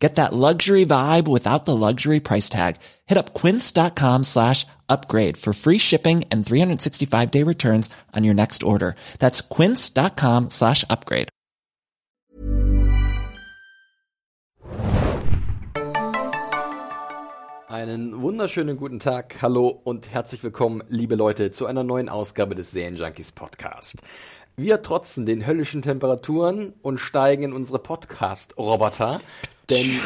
Get that luxury vibe without the luxury price tag. Hit up quince.com slash upgrade for free shipping and 365 day returns on your next order. That's quince.com slash upgrade. Einen wunderschönen guten Tag, hallo und herzlich willkommen, liebe Leute, zu einer neuen Ausgabe des Serienjunkies Podcast. Wir trotzen den höllischen Temperaturen und steigen in unsere Podcast-Roboter, denn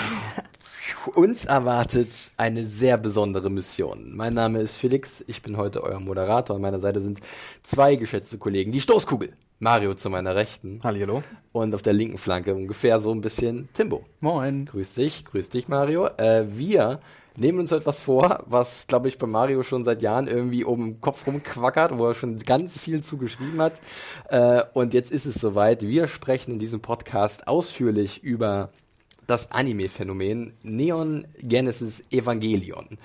uns erwartet eine sehr besondere Mission. Mein Name ist Felix, ich bin heute euer Moderator. An meiner Seite sind zwei geschätzte Kollegen. Die Stoßkugel, Mario zu meiner Rechten. Hallihallo. Und auf der linken Flanke ungefähr so ein bisschen Timbo. Moin. Grüß dich, grüß dich, Mario. Äh, wir nehmen uns etwas vor, was, glaube ich, bei Mario schon seit Jahren irgendwie um den Kopf rumquackert, wo er schon ganz viel zugeschrieben hat. Äh, und jetzt ist es soweit. Wir sprechen in diesem Podcast ausführlich über das Anime-Phänomen Neon Genesis Evangelion.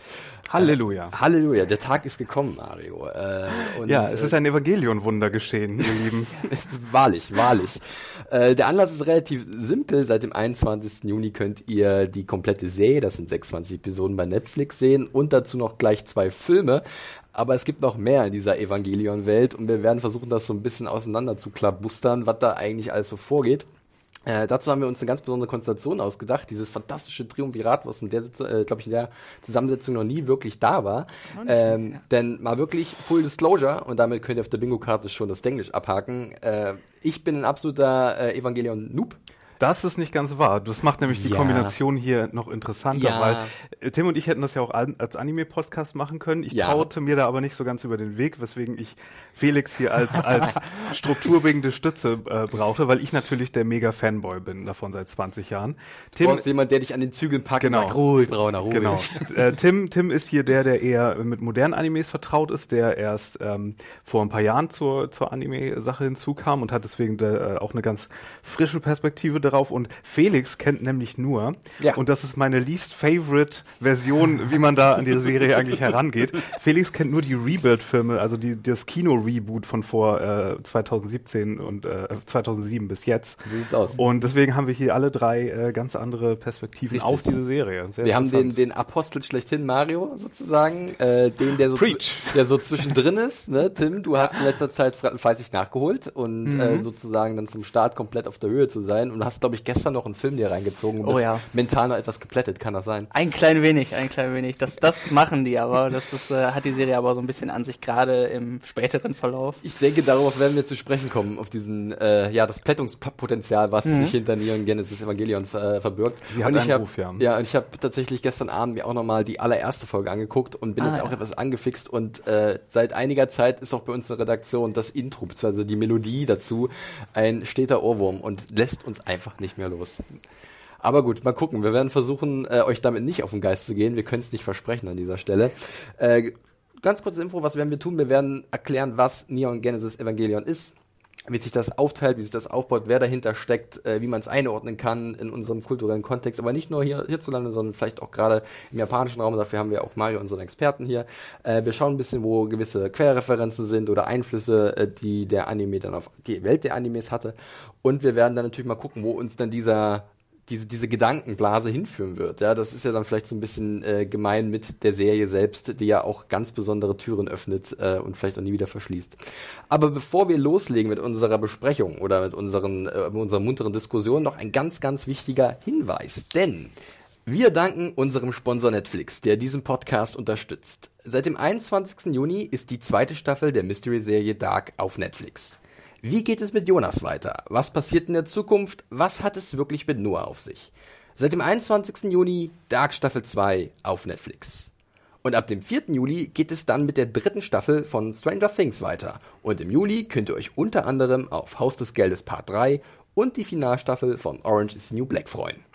Halleluja. Äh, Halleluja, der Tag ist gekommen, Mario. Äh, und, ja, es ist ein Evangelion-Wunder geschehen, ihr Lieben. wahrlich, wahrlich. Äh, der Anlass ist relativ simpel. Seit dem 21. Juni könnt ihr die komplette Serie, das sind 26 Episoden bei Netflix sehen und dazu noch gleich zwei Filme. Aber es gibt noch mehr in dieser Evangelion-Welt und wir werden versuchen, das so ein bisschen auseinander zu klabustern, was da eigentlich alles so vorgeht. Äh, dazu haben wir uns eine ganz besondere Konstellation ausgedacht, dieses fantastische Triumvirat, was in der, äh, glaube ich, in der Zusammensetzung noch nie wirklich da war. Ähm. Denn mal wirklich Full Disclosure, und damit könnt ihr auf der Bingo-Karte schon das Englisch abhaken. Äh, ich bin ein absoluter äh, Evangelion-Noob. Das ist nicht ganz wahr. Das macht nämlich die ja. Kombination hier noch interessanter, ja. weil äh, Tim und ich hätten das ja auch als Anime-Podcast machen können. Ich ja. traute mir da aber nicht so ganz über den Weg, weswegen ich Felix hier als, als strukturbringende Stütze äh, brauchte, weil ich natürlich der Mega-Fanboy bin davon seit 20 Jahren. Tim, du brauchst jemand, der dich an den Zügeln packt genau. und sagt, ruhig, Brauner, ruhig. Genau. äh, Tim, Tim ist hier der, der eher mit modernen Animes vertraut ist, der erst ähm, vor ein paar Jahren zur, zur Anime-Sache hinzukam und hat deswegen de, äh, auch eine ganz frische Perspektive darauf. Und Felix kennt nämlich nur, ja. und das ist meine least favorite Version, wie man da an die Serie eigentlich herangeht. Felix kennt nur die Rebuild-Filme, also die, das Kino-Reboot von vor äh, 2017 und äh, 2007 bis jetzt. So sieht's aus. Und deswegen haben wir hier alle drei äh, ganz andere Perspektiven Richtig. auf diese Serie. Sehr wir haben den, den Apostel schlechthin, Mario, sozusagen, äh, den, der so, der so zwischendrin ist. Ne? Tim, du hast in letzter Zeit fleißig nachgeholt und mhm. äh, sozusagen dann zum Start komplett auf der Höhe zu sein. Und du hast, glaube ich, gestern noch einen Film dir reingezogen und oh, bist ja. mental noch etwas geplättet, kann das sein? Ein klein wenig, ein klein wenig. Das, das machen die aber. Das ist, äh, hat die Serie aber so ein bisschen an sich, gerade im späteren Verlauf. Ich denke, darauf werden wir zu sprechen kommen, auf diesen, äh, ja, das Plättungspotenzial, was mhm. sich hinter Neon Genesis Evangelion äh, verbirgt. Sie hat und ich hab, ja. ja, und ich habe tatsächlich gestern Abend mir auch nochmal die allererste Folge angeguckt und bin ah, jetzt ja. auch etwas angefixt und äh, seit einiger Zeit ist auch bei uns in der Redaktion das Intro, beziehungsweise die Melodie dazu ein steter Ohrwurm und lässt uns einfach nicht mehr los. Aber gut, mal gucken. Wir werden versuchen, äh, euch damit nicht auf den Geist zu gehen. Wir können es nicht versprechen an dieser Stelle. Äh, ganz kurze Info, was werden wir tun? Wir werden erklären, was Neon Genesis Evangelion ist, wie sich das aufteilt, wie sich das aufbaut, wer dahinter steckt, äh, wie man es einordnen kann in unserem kulturellen Kontext, aber nicht nur hier hierzulande, sondern vielleicht auch gerade im japanischen Raum. Dafür haben wir auch Mario, unseren Experten hier. Äh, wir schauen ein bisschen, wo gewisse Querreferenzen sind oder Einflüsse, äh, die der Anime dann auf die Welt der Animes hatte. Und wir werden dann natürlich mal gucken, wo uns dann dieser diese, diese Gedankenblase hinführen wird. Ja, das ist ja dann vielleicht so ein bisschen äh, gemein mit der Serie selbst, die ja auch ganz besondere Türen öffnet äh, und vielleicht auch nie wieder verschließt. Aber bevor wir loslegen mit unserer Besprechung oder mit unseren, äh, mit unserer munteren Diskussion, noch ein ganz, ganz wichtiger Hinweis. Denn wir danken unserem Sponsor Netflix, der diesen Podcast unterstützt. Seit dem 21. Juni ist die zweite Staffel der Mystery-Serie Dark auf Netflix. Wie geht es mit Jonas weiter? Was passiert in der Zukunft? Was hat es wirklich mit Noah auf sich? Seit dem 21. Juni Dark Staffel 2 auf Netflix. Und ab dem 4. Juli geht es dann mit der dritten Staffel von Stranger Things weiter. Und im Juli könnt ihr euch unter anderem auf Haus des Geldes Part 3 und die Finalstaffel von Orange is the New Black freuen.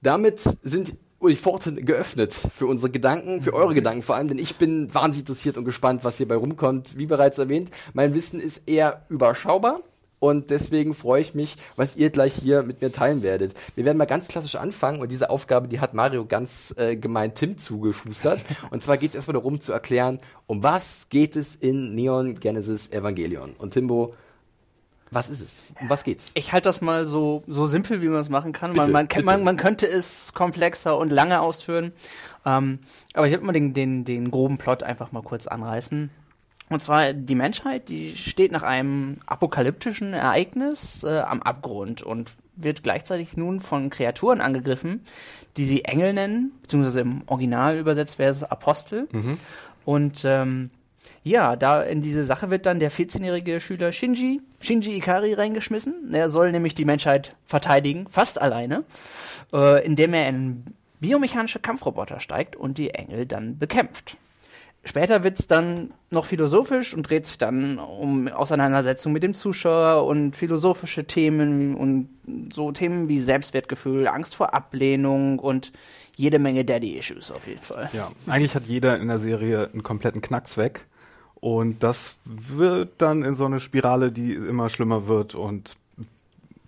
Damit sind die Pforten geöffnet für unsere Gedanken, für eure Gedanken vor allem, denn ich bin wahnsinnig interessiert und gespannt, was hierbei rumkommt. Wie bereits erwähnt, mein Wissen ist eher überschaubar. Und deswegen freue ich mich, was ihr gleich hier mit mir teilen werdet. Wir werden mal ganz klassisch anfangen und diese Aufgabe, die hat Mario ganz äh, gemein Tim zugeschustert. und zwar geht es erstmal darum zu erklären, um was geht es in Neon Genesis Evangelion. Und Timbo, was ist es? Um was geht's? Ich halte das mal so, so simpel, wie man es machen kann. Bitte, man, man, man, man könnte es komplexer und lange ausführen. Ähm, aber ich würde mal den, den, den groben Plot einfach mal kurz anreißen. Und zwar die Menschheit, die steht nach einem apokalyptischen Ereignis äh, am Abgrund und wird gleichzeitig nun von Kreaturen angegriffen, die sie Engel nennen, beziehungsweise im Original übersetzt wäre es Apostel. Und ähm, ja, da in diese Sache wird dann der 14-jährige Schüler Shinji, Shinji Ikari reingeschmissen. Er soll nämlich die Menschheit verteidigen, fast alleine, äh, indem er in biomechanische Kampfroboter steigt und die Engel dann bekämpft. Später wird's dann noch philosophisch und dreht sich dann um Auseinandersetzung mit dem Zuschauer und philosophische Themen und so Themen wie Selbstwertgefühl, Angst vor Ablehnung und jede Menge Daddy-Issues auf jeden Fall. Ja, eigentlich hat jeder in der Serie einen kompletten Knacks weg. Und das wird dann in so eine Spirale, die immer schlimmer wird und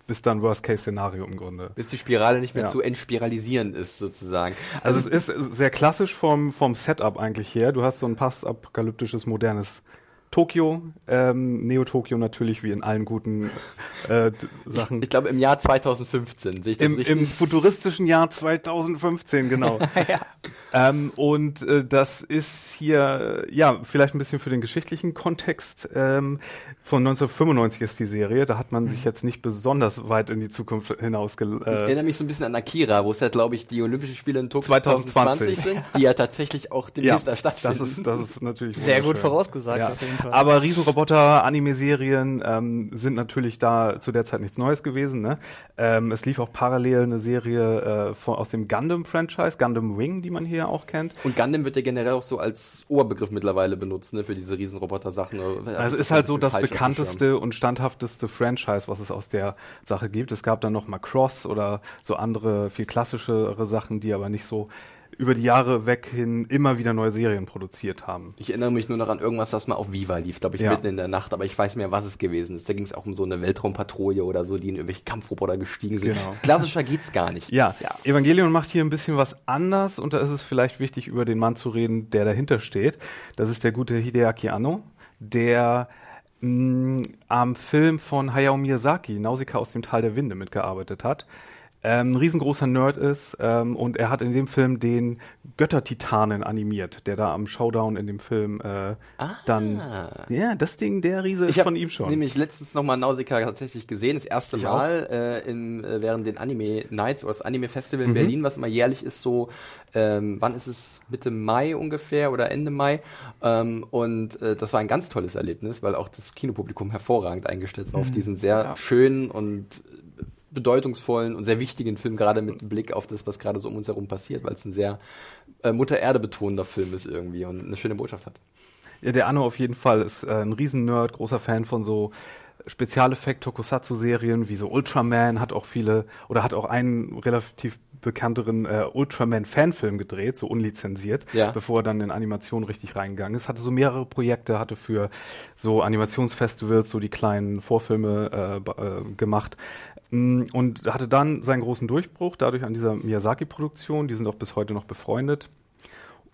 bis dann Worst-Case-Szenario im Grunde. Bis die Spirale nicht mehr Ja. zu entspiralisieren ist, sozusagen. Also es ist sehr klassisch vom, vom Setup eigentlich her. Du hast so ein postapokalyptisches, modernes Tokio, ähm, Neo-Tokio natürlich wie in allen guten äh, Sachen. Ich glaube, im Jahr 2015 sehe ich das Im, richtig. Im futuristischen Jahr 2015, genau. ähm, und äh, das ist hier, äh, ja, vielleicht ein bisschen für den geschichtlichen Kontext. Ähm, von 1995 ist die Serie. Da hat man sich jetzt nicht besonders weit in die Zukunft hinaus Ich äh, erinnere mich so ein bisschen an Akira, wo es ja, glaube ich, die Olympischen Spiele in Tokio 2020 2020 sind, die ja tatsächlich auch demnächst da stattfinden. das ist, das ist natürlich Sehr gut vorausgesagt Ja. Aber Riesenroboter, Anime-Serien ähm, sind natürlich da zu der Zeit nichts Neues gewesen. Ne? Ähm, es lief auch parallel eine Serie äh, von, aus dem Gundam-Franchise, Gundam Wing, die man hier auch kennt. Und Gundam wird ja generell auch so als Oberbegriff mittlerweile benutzt, ne, für diese Riesenroboter-Sachen. Also ist halt so das bekannteste und standhafteste Franchise, was es aus der Sache gibt. Es gab dann noch mal Cross oder so andere, viel klassischere Sachen, die aber nicht so über die Jahre weg hin immer wieder neue Serien produziert haben. Ich erinnere mich nur noch an irgendwas, was mal auf Viva lief, glaube ich, Ja. mitten in der Nacht, aber ich weiß mehr, was es gewesen ist. Da ging es auch um so eine Weltraumpatrouille oder so, die in irgendwelche Kampfroboter gestiegen sind. Genau. Klassischer geht's gar nicht. Ja, Evangelion macht hier ein bisschen was anders und da ist es vielleicht wichtig, über den Mann zu reden, der dahinter steht. Das ist der gute Hideaki Anno, der mh, am Film von Hayao Miyazaki, Nausicaa aus dem Tal der Winde, mitgearbeitet hat. Ähm, ein riesengroßer Nerd ist ähm, und er hat in dem Film den Göttertitanen animiert, der da am Showdown in dem Film äh, dann ja das Ding der Riese ist Ich habe von ihm schon nämlich letztens nochmal Nausicaa tatsächlich gesehen, das erste Ich Mal äh, im, äh, während den Anime Nights oder das Anime Festival in Mhm. Berlin, was immer jährlich ist, so, ähm, wann ist es, Mitte Mai ungefähr oder Ende Mai. Ähm, und äh, das war ein ganz tolles Erlebnis, weil auch das Kinopublikum hervorragend eingestellt war auf diesen sehr Ja. schönen und bedeutungsvollen und sehr wichtigen Film, gerade mit Blick auf das, was gerade so um uns herum passiert, weil es ein sehr äh, Mutter Erde betonender Film ist irgendwie und eine schöne Botschaft hat. Ja, der Anno auf jeden Fall ist äh, ein Riesen-Nerd, großer Fan von so Spezialeffekt-Tokusatsu-Serien wie so Ultraman, hat auch viele oder hat auch einen relativ bekannteren äh, Ultraman-Fanfilm gedreht, so unlizenziert, Ja. bevor er dann in Animation richtig reingegangen ist. Hatte so mehrere Projekte, hatte für so Animationsfestivals so die kleinen Vorfilme äh, äh, gemacht. Mm, Und hatte dann seinen großen Durchbruch dadurch an dieser Miyazaki-Produktion. Die sind auch bis heute noch befreundet.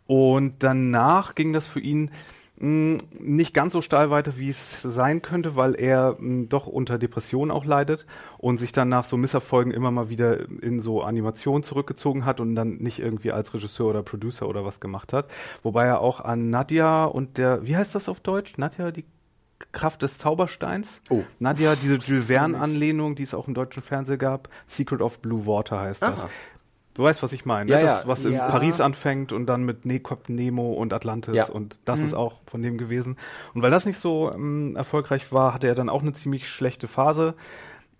Und danach ging das für ihn mh, nicht ganz so steil weiter, wie es sein könnte, weil er mh, doch unter Depressionen auch leidet und sich dann nach so Misserfolgen immer mal wieder in so Animationen zurückgezogen hat und dann nicht irgendwie als Regisseur oder Producer oder was gemacht hat. Wobei er auch an Nadja und der, wie heißt das auf Deutsch? Nadja, die Kraft des Zaubersteins. Oh. Nadja, diese Jules Verne-Anlehnung, die es auch im deutschen Fernsehen gab. Secret of Blue Water heißt das. Aha. Du weißt, was ich meine. Ja, ne? das, ja. was in Ja. Paris anfängt und dann mit ne Captain Nemo und Atlantis Ja. und das ist auch von dem gewesen. Und weil das nicht so ähm, erfolgreich war, hatte er dann auch eine ziemlich schlechte Phase,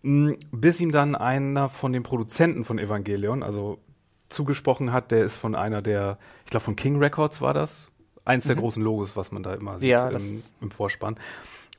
mh, bis ihm dann einer von den Produzenten von Evangelion, also zugesprochen hat, der ist von einer der, ich glaube von King Records war das, eins der großen Logos, was man da immer sieht Ja, im, im Vorspann.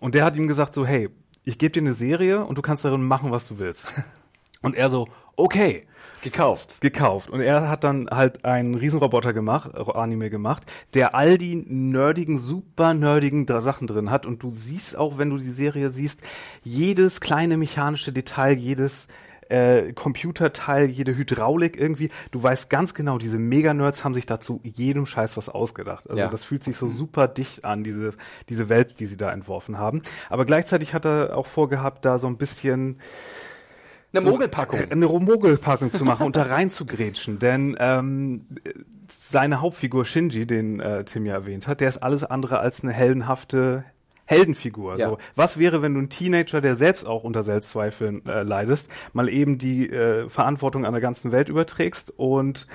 Und der hat ihm gesagt so, hey, ich gebe dir eine Serie und du kannst darin machen, was du willst. Und er so, okay. Gekauft. Gekauft. Und er hat dann halt einen Riesenroboter gemacht, Anime gemacht, der all die nerdigen, super nerdigen Sachen drin hat. Und du siehst auch, wenn du die Serie siehst, jedes kleine mechanische Detail, jedes äh, Computerteil, jede Hydraulik irgendwie. Du weißt ganz genau, diese Mega-Nerds haben sich dazu jedem Scheiß was ausgedacht. Also Ja. das fühlt sich so super dicht an, diese, diese Welt, die sie da entworfen haben. Aber gleichzeitig hat er auch vorgehabt, da so ein bisschen Eine Mogelpackung. eine Mogelpackung zu machen und da rein zu grätschen. Denn ähm, seine Hauptfigur Shinji, den äh, Tim ja erwähnt hat, der ist alles andere als eine heldenhafte Heldenfigur. Ja. So, was wäre, wenn du ein Teenager, der selbst auch unter Selbstzweifeln äh, leidest, mal eben die äh, Verantwortung an der ganzen Welt überträgst und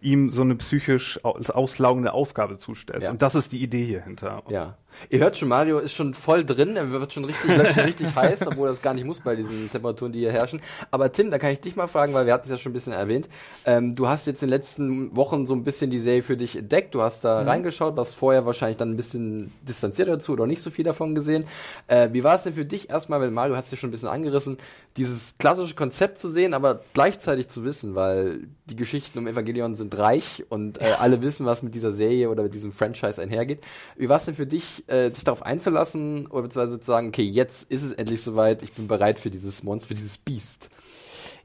ihm so eine psychisch aus auslaugende Aufgabe zustellst. Ja. Und das ist die Idee hier hinter. Ja. Ihr hört schon, Mario ist schon voll drin, er wird schon richtig, wird schon richtig heiß, obwohl das gar nicht muss bei diesen Temperaturen, die hier herrschen. Aber Tim, da kann ich dich mal fragen, weil wir hatten es ja schon ein bisschen erwähnt. Ähm, du hast jetzt in den letzten Wochen so ein bisschen die Serie für dich entdeckt, du hast da reingeschaut, warst vorher wahrscheinlich dann ein bisschen distanziert dazu oder nicht so viel davon gesehen. Äh, wie war es denn für dich erstmal, weil Mario hat es ja schon ein bisschen angerissen, dieses klassische Konzept zu sehen, aber gleichzeitig zu wissen, weil die Geschichten um Evangelion sind reich und äh, alle wissen, was mit dieser Serie oder mit diesem Franchise einhergeht. Wie war es denn für dich, äh, dich darauf einzulassen oder beziehungsweise zu sagen, okay, jetzt ist es endlich soweit, ich bin bereit für dieses Monster, für dieses Biest?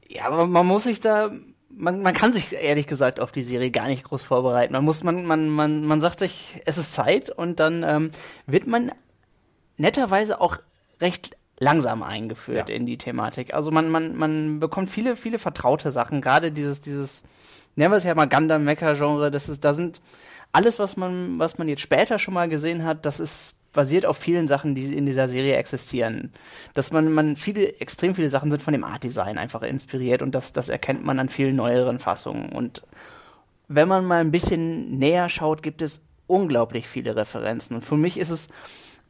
Ja, aber man muss sich da, man, man kann sich ehrlich gesagt auf die Serie gar nicht groß vorbereiten. Man muss, man, man, man, man sagt sich, es ist Zeit und dann ähm, wird man netterweise auch recht langsam eingeführt Ja. in die Thematik. Also man, man, man bekommt viele, viele vertraute Sachen. Gerade dieses, dieses, nennen wir es ja mal Gundam Mecha Genre, das ist, da sind alles, was man, was man jetzt später schon mal gesehen hat, das ist basiert auf vielen Sachen, die in dieser Serie existieren. Dass man, man viele, extrem viele Sachen sind von dem Art Design einfach inspiriert und das, das erkennt man an vielen neueren Fassungen. Und wenn man mal ein bisschen näher schaut, gibt es unglaublich viele Referenzen. Und für mich ist es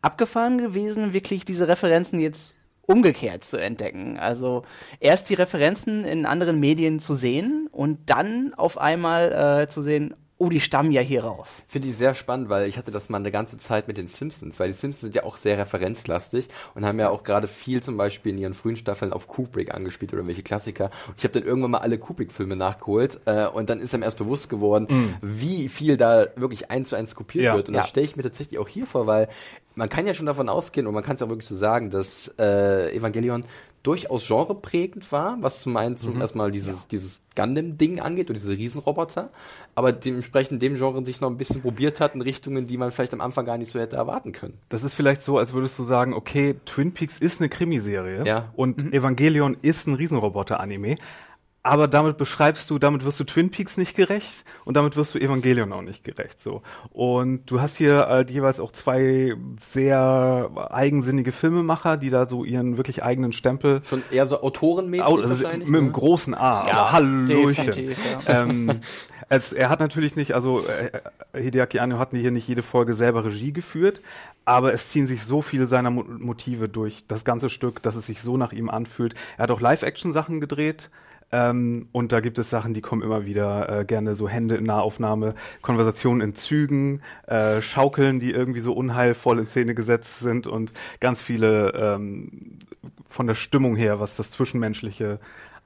abgefahren gewesen, wirklich diese Referenzen jetzt umgekehrt zu entdecken. Also erst die Referenzen in anderen Medien zu sehen und dann auf einmal äh, zu sehen, oh, die stammen ja hier raus. Finde ich sehr spannend, weil ich hatte das mal eine ganze Zeit mit den Simpsons, weil die Simpsons sind ja auch sehr referenzlastig und haben ja auch gerade viel zum Beispiel in ihren frühen Staffeln auf Kubrick angespielt oder welche Klassiker. Und ich habe dann irgendwann mal alle Kubrick-Filme nachgeholt äh, und dann ist einem erst bewusst geworden, wie viel da wirklich eins zu eins kopiert Ja. wird. Und Ja. das stelle ich mir tatsächlich auch hier vor, weil man kann ja schon davon ausgehen und man kann es auch wirklich so sagen, dass äh, Evangelion durchaus genreprägend war, was zum einen zum erstmal dieses, dieses Gundam-Ding angeht oder diese Riesenroboter, aber dementsprechend dem Genre sich noch ein bisschen probiert hat in Richtungen, die man vielleicht am Anfang gar nicht so hätte erwarten können. Das ist vielleicht so, als würdest du sagen, okay, Twin Peaks ist eine Krimiserie Ja. und Evangelion ist ein Riesenroboter-Anime. Aber damit beschreibst du, damit wirst du Twin Peaks nicht gerecht und damit wirst du Evangelion auch nicht gerecht. So und du hast hier äh, jeweils auch zwei sehr eigensinnige Filmemacher, die da so ihren wirklich eigenen Stempel Schon eher so autorenmäßig Au- wahrscheinlich. mit einem ne? großen A, aber Hallöchen. ja. ähm, es, er hat natürlich nicht, also äh, Hideaki Anno hat hier nicht jede Folge selber Regie geführt, aber es ziehen sich so viele seiner Mo Motive durch das ganze Stück, dass es sich so nach ihm anfühlt. Er hat auch Live-Action-Sachen gedreht. Ähm, und da gibt es Sachen, die kommen immer wieder äh, gerne so Hände in Nahaufnahme, Konversationen in Zügen, äh, Schaukeln, die irgendwie so unheilvoll in Szene gesetzt sind und ganz viele ähm, von der Stimmung her, was das Zwischenmenschliche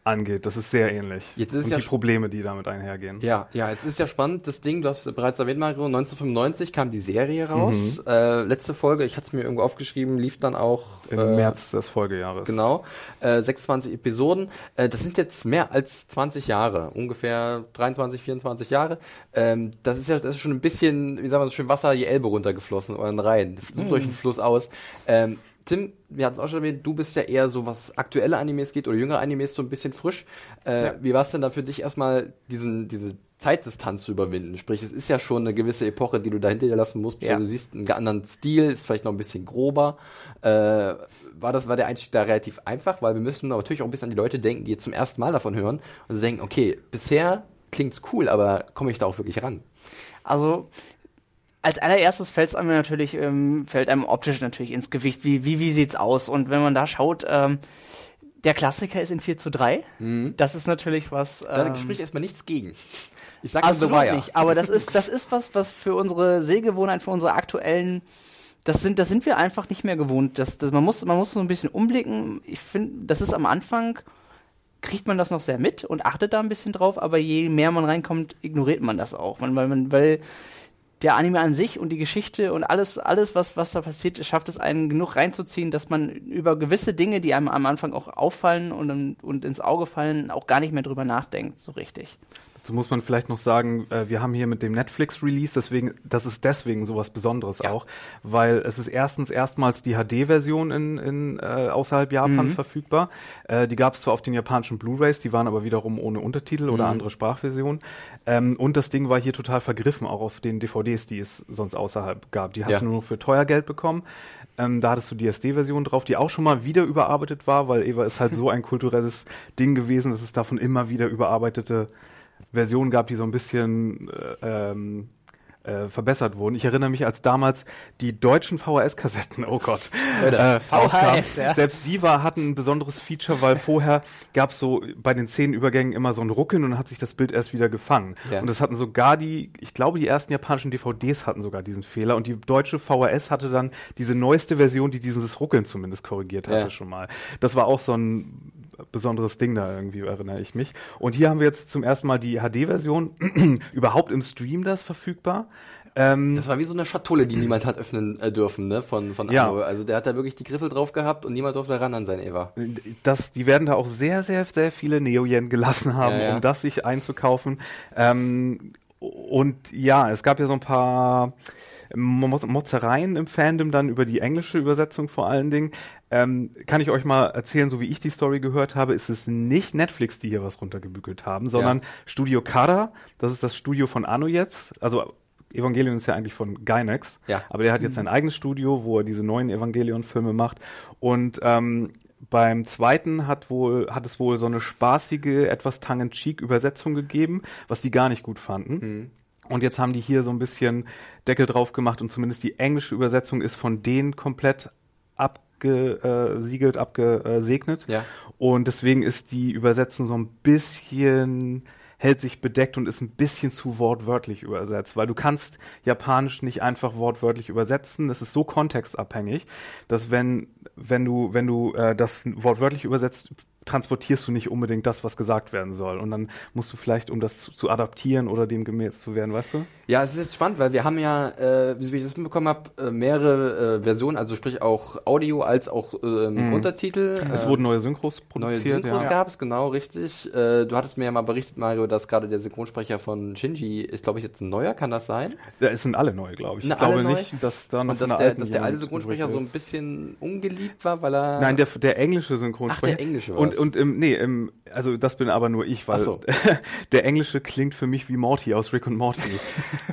angeht. Das ist sehr ähnlich. Jetzt ist und ja die Probleme, die damit einhergehen. Ja, ja, jetzt ist ja spannend, das Ding, du hast bereits erwähnt, Mario, 1995 kam die Serie raus. Äh, letzte Folge, ich hatte es mir irgendwo aufgeschrieben, lief dann auch Im äh, März des Folgejahres. Genau, äh, 26 Episoden. Äh, das sind jetzt mehr als 20 Jahre, ungefähr 23, 24 Jahre. Ähm, das ist ja, das ist schon ein bisschen, wie sagen wir so schön, Wasser die Elbe runtergeflossen oder in Rhein, sucht euch einen Fluss aus. Ähm, Tim, wir hatten es auch schon erwähnt, du bist ja eher so, was aktuelle Animes geht oder jüngere Animes so ein bisschen frisch. Äh, Ja. Wie war es denn da für dich erstmal, diesen, diese Zeitdistanz zu überwinden? Sprich, es ist ja schon eine gewisse Epoche, die du da hinter dir lassen musst. Ja. Also du siehst einen anderen Stil, ist vielleicht noch ein bisschen grober. Äh, war das, war der Einstieg da relativ einfach? Weil wir müssen natürlich auch ein bisschen an die Leute denken, die jetzt zum ersten Mal davon hören und sie denken, okay, bisher klingt's cool, aber komme ich da auch wirklich ran? Also als allererstes fällt einem natürlich, ähm, fällt einem optisch natürlich ins Gewicht, wie, wie, wie sieht's aus? Und wenn man da schaut, ähm, der Klassiker ist in 4 zu 3. Das ist natürlich was. Da Ähm, spricht erstmal nichts gegen. Ich sag absolut Wire. nicht. Aber das ist, das ist was, was für unsere Sehgewohnheit, für unsere aktuellen, das sind, das sind wir einfach nicht mehr gewohnt. Das, das, man muss, man muss so ein bisschen umblicken. Ich finde, das ist am Anfang kriegt man das noch sehr mit und achtet da ein bisschen drauf, aber je mehr man reinkommt, ignoriert man das auch. Man, weil, man, weil der Anime an sich und die Geschichte und alles, alles was, was da passiert, schafft es einen genug reinzuziehen, dass man über gewisse Dinge, die einem am Anfang auch auffallen und, und ins Auge fallen, auch gar nicht mehr drüber nachdenkt, so richtig. Dazu muss man vielleicht noch sagen, äh, wir haben hier mit dem Netflix-Release, deswegen, das ist deswegen sowas Besonderes ja. auch, weil es ist erstens erstmals die HD-Version in, in äh, außerhalb Japans mhm. verfügbar. Äh, die gab es zwar auf den japanischen Blu-rays, die waren aber wiederum ohne Untertitel mhm. oder andere Sprachversionen. Ähm, und das Ding war hier total vergriffen, auch auf den DVDs, die es sonst außerhalb gab. Die hast ja. du nur noch für teuer Geld bekommen. Ähm, da hattest du die SD-Version drauf, die auch schon mal wieder überarbeitet war, weil Eva ist halt so ein kulturelles Ding gewesen, dass es davon immer wieder überarbeitete Versionen gab, die so ein bisschen äh, ähm, äh, verbessert wurden. Ich erinnere mich, als damals die deutschen VHS-Kassetten, oh Gott, äh, VHS, ja. selbst die war, hatten ein besonderes Feature, weil vorher gab es so bei den Szenenübergängen immer so ein Ruckeln und dann hat sich das Bild erst wieder gefangen. Ja. Und das hatten sogar die, ich glaube, die ersten japanischen DVDs hatten sogar diesen Fehler und die deutsche VHS hatte dann diese neueste Version, die dieses Ruckeln zumindest korrigiert hatte ja. schon mal. Das war auch so ein besonderes Ding da irgendwie, erinnere ich mich. Und hier haben wir jetzt zum ersten Mal die HD-Version überhaupt im Stream das verfügbar. Ähm, das war wie so eine Schatulle, die niemand hat öffnen äh, dürfen, ne, von, von ja. Also der hat da wirklich die Griffel drauf gehabt und niemand durfte ran an sein Eva. Das, die werden da auch sehr, sehr, sehr viele Neo-Yen gelassen haben, ja, ja. um das sich einzukaufen. Ähm, und ja, es gab ja so ein paar Motzereien im Fandom dann über die englische Übersetzung vor allen Dingen. Ähm, kann ich euch mal erzählen, so wie ich die Story gehört habe, ist es nicht Netflix, die hier was runtergebügelt haben, sondern ja. Studio Kara, das ist das Studio von Anno jetzt, also Evangelion ist ja eigentlich von Gynex, ja. aber der hat jetzt sein eigenes Studio, wo er diese neuen Evangelion-Filme macht und ähm, beim zweiten hat wohl, hat es wohl so eine spaßige, etwas tongue-in-cheek Übersetzung gegeben, was die gar nicht gut fanden. Mhm. Und jetzt haben die hier so ein bisschen Deckel drauf gemacht und zumindest die englische Übersetzung ist von denen komplett abgesiegelt, abgesegnet. Ja. Und deswegen ist die Übersetzung so ein bisschen hält sich bedeckt und ist ein bisschen zu wortwörtlich übersetzt, weil du kannst Japanisch nicht einfach wortwörtlich übersetzen. Das ist so kontextabhängig, dass wenn wenn du wenn du äh, das wortwörtlich übersetzt, transportierst du nicht unbedingt das, was gesagt werden soll. Und dann musst du vielleicht, um das zu, zu adaptieren oder dem gemäß zu werden, weißt du? Ja, es ist jetzt spannend, weil wir haben ja, äh, wie ich das mitbekommen habe, äh, mehrere äh, Versionen, also sprich auch Audio als auch ähm, mhm. Untertitel. Es wurden neue Synchros produziert. Neue Synchros ja. gab es, genau, richtig. Äh, du hattest mir ja mal berichtet, Mario, dass gerade der Synchronsprecher von Shinji ist, glaube ich, jetzt ein neuer, kann das sein? Ja, es sind alle neu, glaube ich. Na, ich glaube nicht, dass da noch Und dass, der, dass der alte Synchronsprecher so ein bisschen ungeliebt war, weil er... Nein, der, der englische Synchronsprecher. Ach, der englische war Und, und im, nee, im, also das bin aber nur ich, weil so. der englische klingt für mich wie Morty aus Rick und Morty.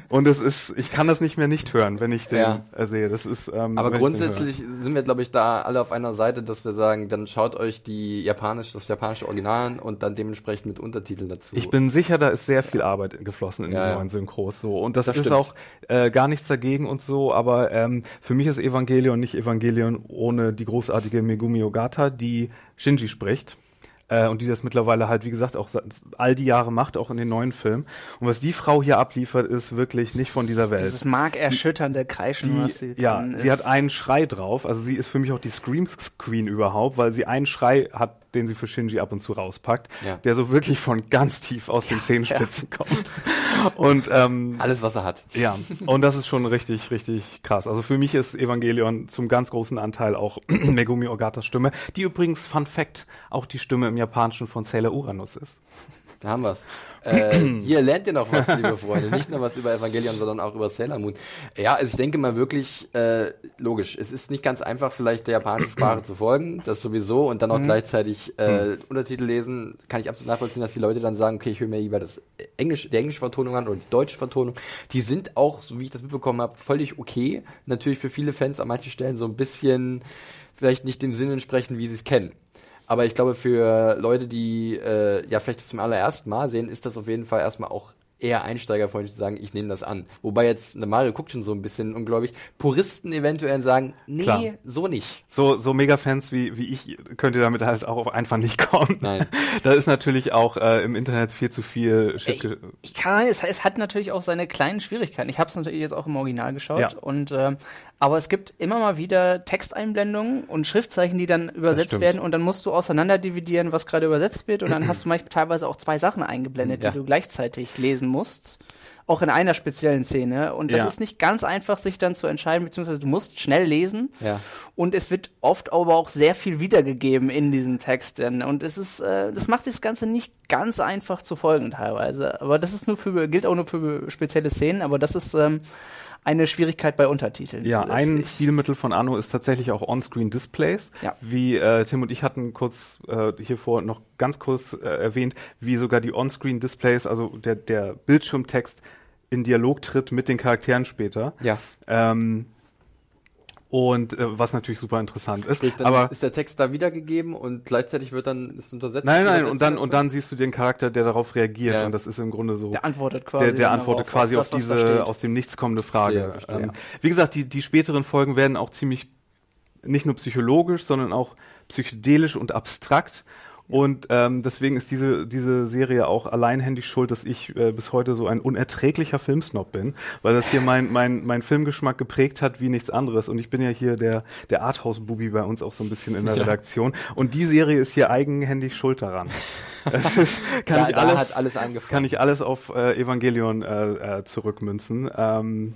und es ist, ich kann das nicht mehr nicht hören, wenn ich den ja. sehe. Das ist. Ähm, aber grundsätzlich sind wir, glaube ich, da alle auf einer Seite, dass wir sagen, dann schaut euch die japanisch, das japanische Original an und dann dementsprechend mit Untertiteln dazu. Ich bin sicher, da ist sehr viel Arbeit geflossen in ja, die neuen Synchros so und das, das ist stimmt. auch äh, gar nichts dagegen und so. Aber ähm, für mich ist Evangelion nicht Evangelion ohne die großartige Megumi Ogata, die Shinji spricht äh, und die das mittlerweile halt, wie gesagt, auch all die Jahre macht, auch in den neuen Filmen. Und was die Frau hier abliefert, ist wirklich nicht von dieser Welt. Dieses markerschütternde Kreischen, die, was sie Ja, sie hat einen Schrei drauf. Also sie ist für mich auch die Scream Queen überhaupt, weil sie einen Schrei hat, den sie für Shinji ab und zu rauspackt, ja. der so wirklich von ganz tief aus den Zehenspitzen kommt. Und ähm, alles, was er hat. Ja, und das ist schon richtig, richtig krass. Also für mich ist Evangelion zum ganz großen Anteil auch Megumi Ogatas Stimme, die übrigens Fun Fact auch die Stimme im Japanischen von Sailor Uranus ist. Da haben wir's. Äh, hier lernt ihr noch was, liebe Freunde. Nicht nur was über Evangelion, sondern auch über Sailor Moon. Ja, also ich denke mal wirklich, äh, logisch, es ist nicht ganz einfach, vielleicht der japanischen Sprache zu folgen, das sowieso, und dann auch mhm. gleichzeitig äh, mhm. Untertitel lesen, kann ich absolut nachvollziehen, dass die Leute dann sagen, okay, ich höre mir lieber das Englisch, die englische Vertonung an oder die deutsche Vertonung. Die sind auch, so wie ich das mitbekommen habe, völlig okay. Natürlich für viele Fans an manchen Stellen so ein bisschen vielleicht nicht dem Sinn entsprechen, wie sie es kennen. Aber ich glaube, für Leute, die äh, ja vielleicht das zum allerersten Mal sehen, ist das auf jeden Fall erstmal auch eher einsteigerfreundlich zu sagen, ich nehme das an. Wobei jetzt, der Mario guckt schon so ein bisschen unglaublich, Puristen eventuell sagen, nee, Klar. so nicht. So, so Mega-Fans wie, wie ich könnt ihr damit halt auch einfach nicht kommen. Nein. da ist natürlich auch äh, im Internet viel zu viel Shit. Ich, ich kann, es, es hat natürlich auch seine kleinen Schwierigkeiten. Ich habe es natürlich jetzt auch im Original geschaut ja. und äh, Aber es gibt immer mal wieder Texteinblendungen und Schriftzeichen, die dann übersetzt werden und dann musst du auseinanderdividieren, was gerade übersetzt wird und dann hast du manchmal teilweise auch zwei Sachen eingeblendet, Ja. die du gleichzeitig lesen musst. Auch in einer speziellen Szene. Und das Ja. ist nicht ganz einfach, sich dann zu entscheiden, beziehungsweise du musst schnell lesen. Ja. Und es wird oft aber auch sehr viel wiedergegeben in diesem Text. denn- Und es ist, äh, das macht das Ganze nicht ganz einfach zu folgen teilweise. Aber das ist nur für, gilt auch nur für spezielle Szenen, aber das ist ähm, eine Schwierigkeit bei Untertiteln. Ja, ein. Stilmittel von Anno ist tatsächlich auch On-Screen-Displays. Ja. Wie äh, Tim und ich hatten kurz äh, hier vor noch ganz kurz äh, erwähnt, wie sogar die On-Screen-Displays, also der, der Bildschirmtext in Dialog tritt mit den Charakteren später. Ja. Ähm, und äh, was natürlich super interessant ist. Sprich, dann aber ist der Text da wiedergegeben und gleichzeitig wird dann ist untersetzt. nein, nein, und dann und dann siehst du den Charakter, der darauf reagiert Ja. und das ist im Grunde so Der antwortet quasi. der, der dann antwortet auf quasi auf, das, da diese aus dem Nichts kommende Frage. Verstehe, verstehe. Ähm, wie gesagt, die, die späteren Folgen werden auch ziemlich nicht nur psychologisch, sondern auch psychedelisch und abstrakt. Und ähm, deswegen ist diese, diese Serie auch alleinhändig schuld, dass ich äh, bis heute so ein unerträglicher Filmsnob bin, weil das hier mein, mein, mein Filmgeschmack geprägt hat wie nichts anderes. Und ich bin ja hier der, der Arthouse-Bubi bei uns auch so ein bisschen in der Ja. Redaktion. Und die Serie ist hier eigenhändig schuld daran. Es ist, kann da, ich alles, alles kann ich alles auf äh, Evangelion äh, äh, zurückmünzen. Ähm,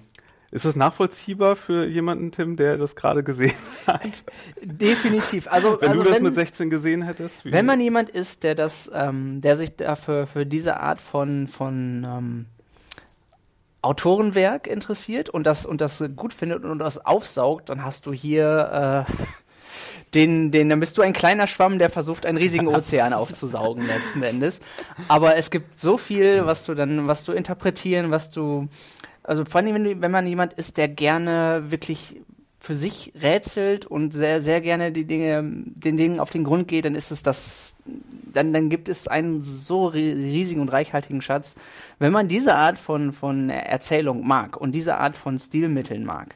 ist das nachvollziehbar für jemanden, Tim, der das gerade gesehen hat? Definitiv. Also, Wenn also du das wenn, mit 16 gesehen hättest? wie- wenn man jemand ist, der das, ähm, der sich dafür für diese Art von, von ähm, Autorenwerk interessiert und das und das gut findet und das aufsaugt, dann hast du hier äh, den, den, dann bist du ein kleiner Schwamm, der versucht, einen riesigen Ozean aufzusaugen letzten Endes. Aber es gibt so viel, was du dann, was du interpretieren, was du, also vor allem, wenn, du, wenn man jemand ist, der gerne wirklich für sich rätselt und sehr, sehr gerne die Dinge, den Dingen auf den Grund geht, dann ist es das, dann, dann gibt es einen so ri- riesigen und reichhaltigen Schatz. Wenn man diese Art von, von Erzählung mag und diese Art von Stilmitteln mag,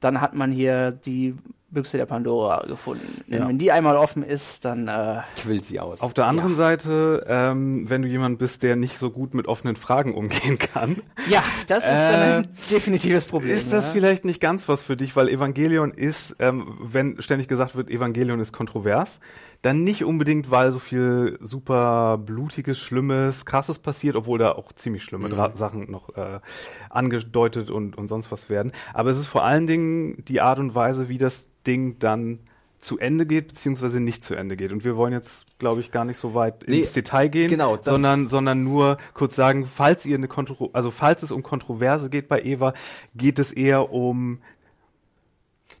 dann hat man hier die Büchse der Pandora gefunden. Ja. Wenn die einmal offen ist, dann äh, Ich will sie aus. Auf der anderen Seite, ähm, wenn du jemand bist, der nicht so gut mit offenen Fragen umgehen kann, ja, das ist dann ein definitives Problem. ist das ja. vielleicht nicht ganz was für dich, weil Evangelion ist, ähm, wenn ständig gesagt wird, Evangelion ist kontrovers, dann nicht unbedingt, weil so viel super blutiges, schlimmes, krasses passiert, obwohl da auch ziemlich schlimme Dra Sachen noch äh, angedeutet und, und sonst was werden. Aber es ist vor allen Dingen die Art und Weise, wie das Ding dann zu Ende geht, beziehungsweise nicht zu Ende geht. Und wir wollen jetzt, glaube ich, gar nicht so weit Nee, ins Detail gehen, genau, sondern, sondern nur kurz sagen, falls ihr eine Kontro also falls es um Kontroverse geht bei Eva, geht es eher um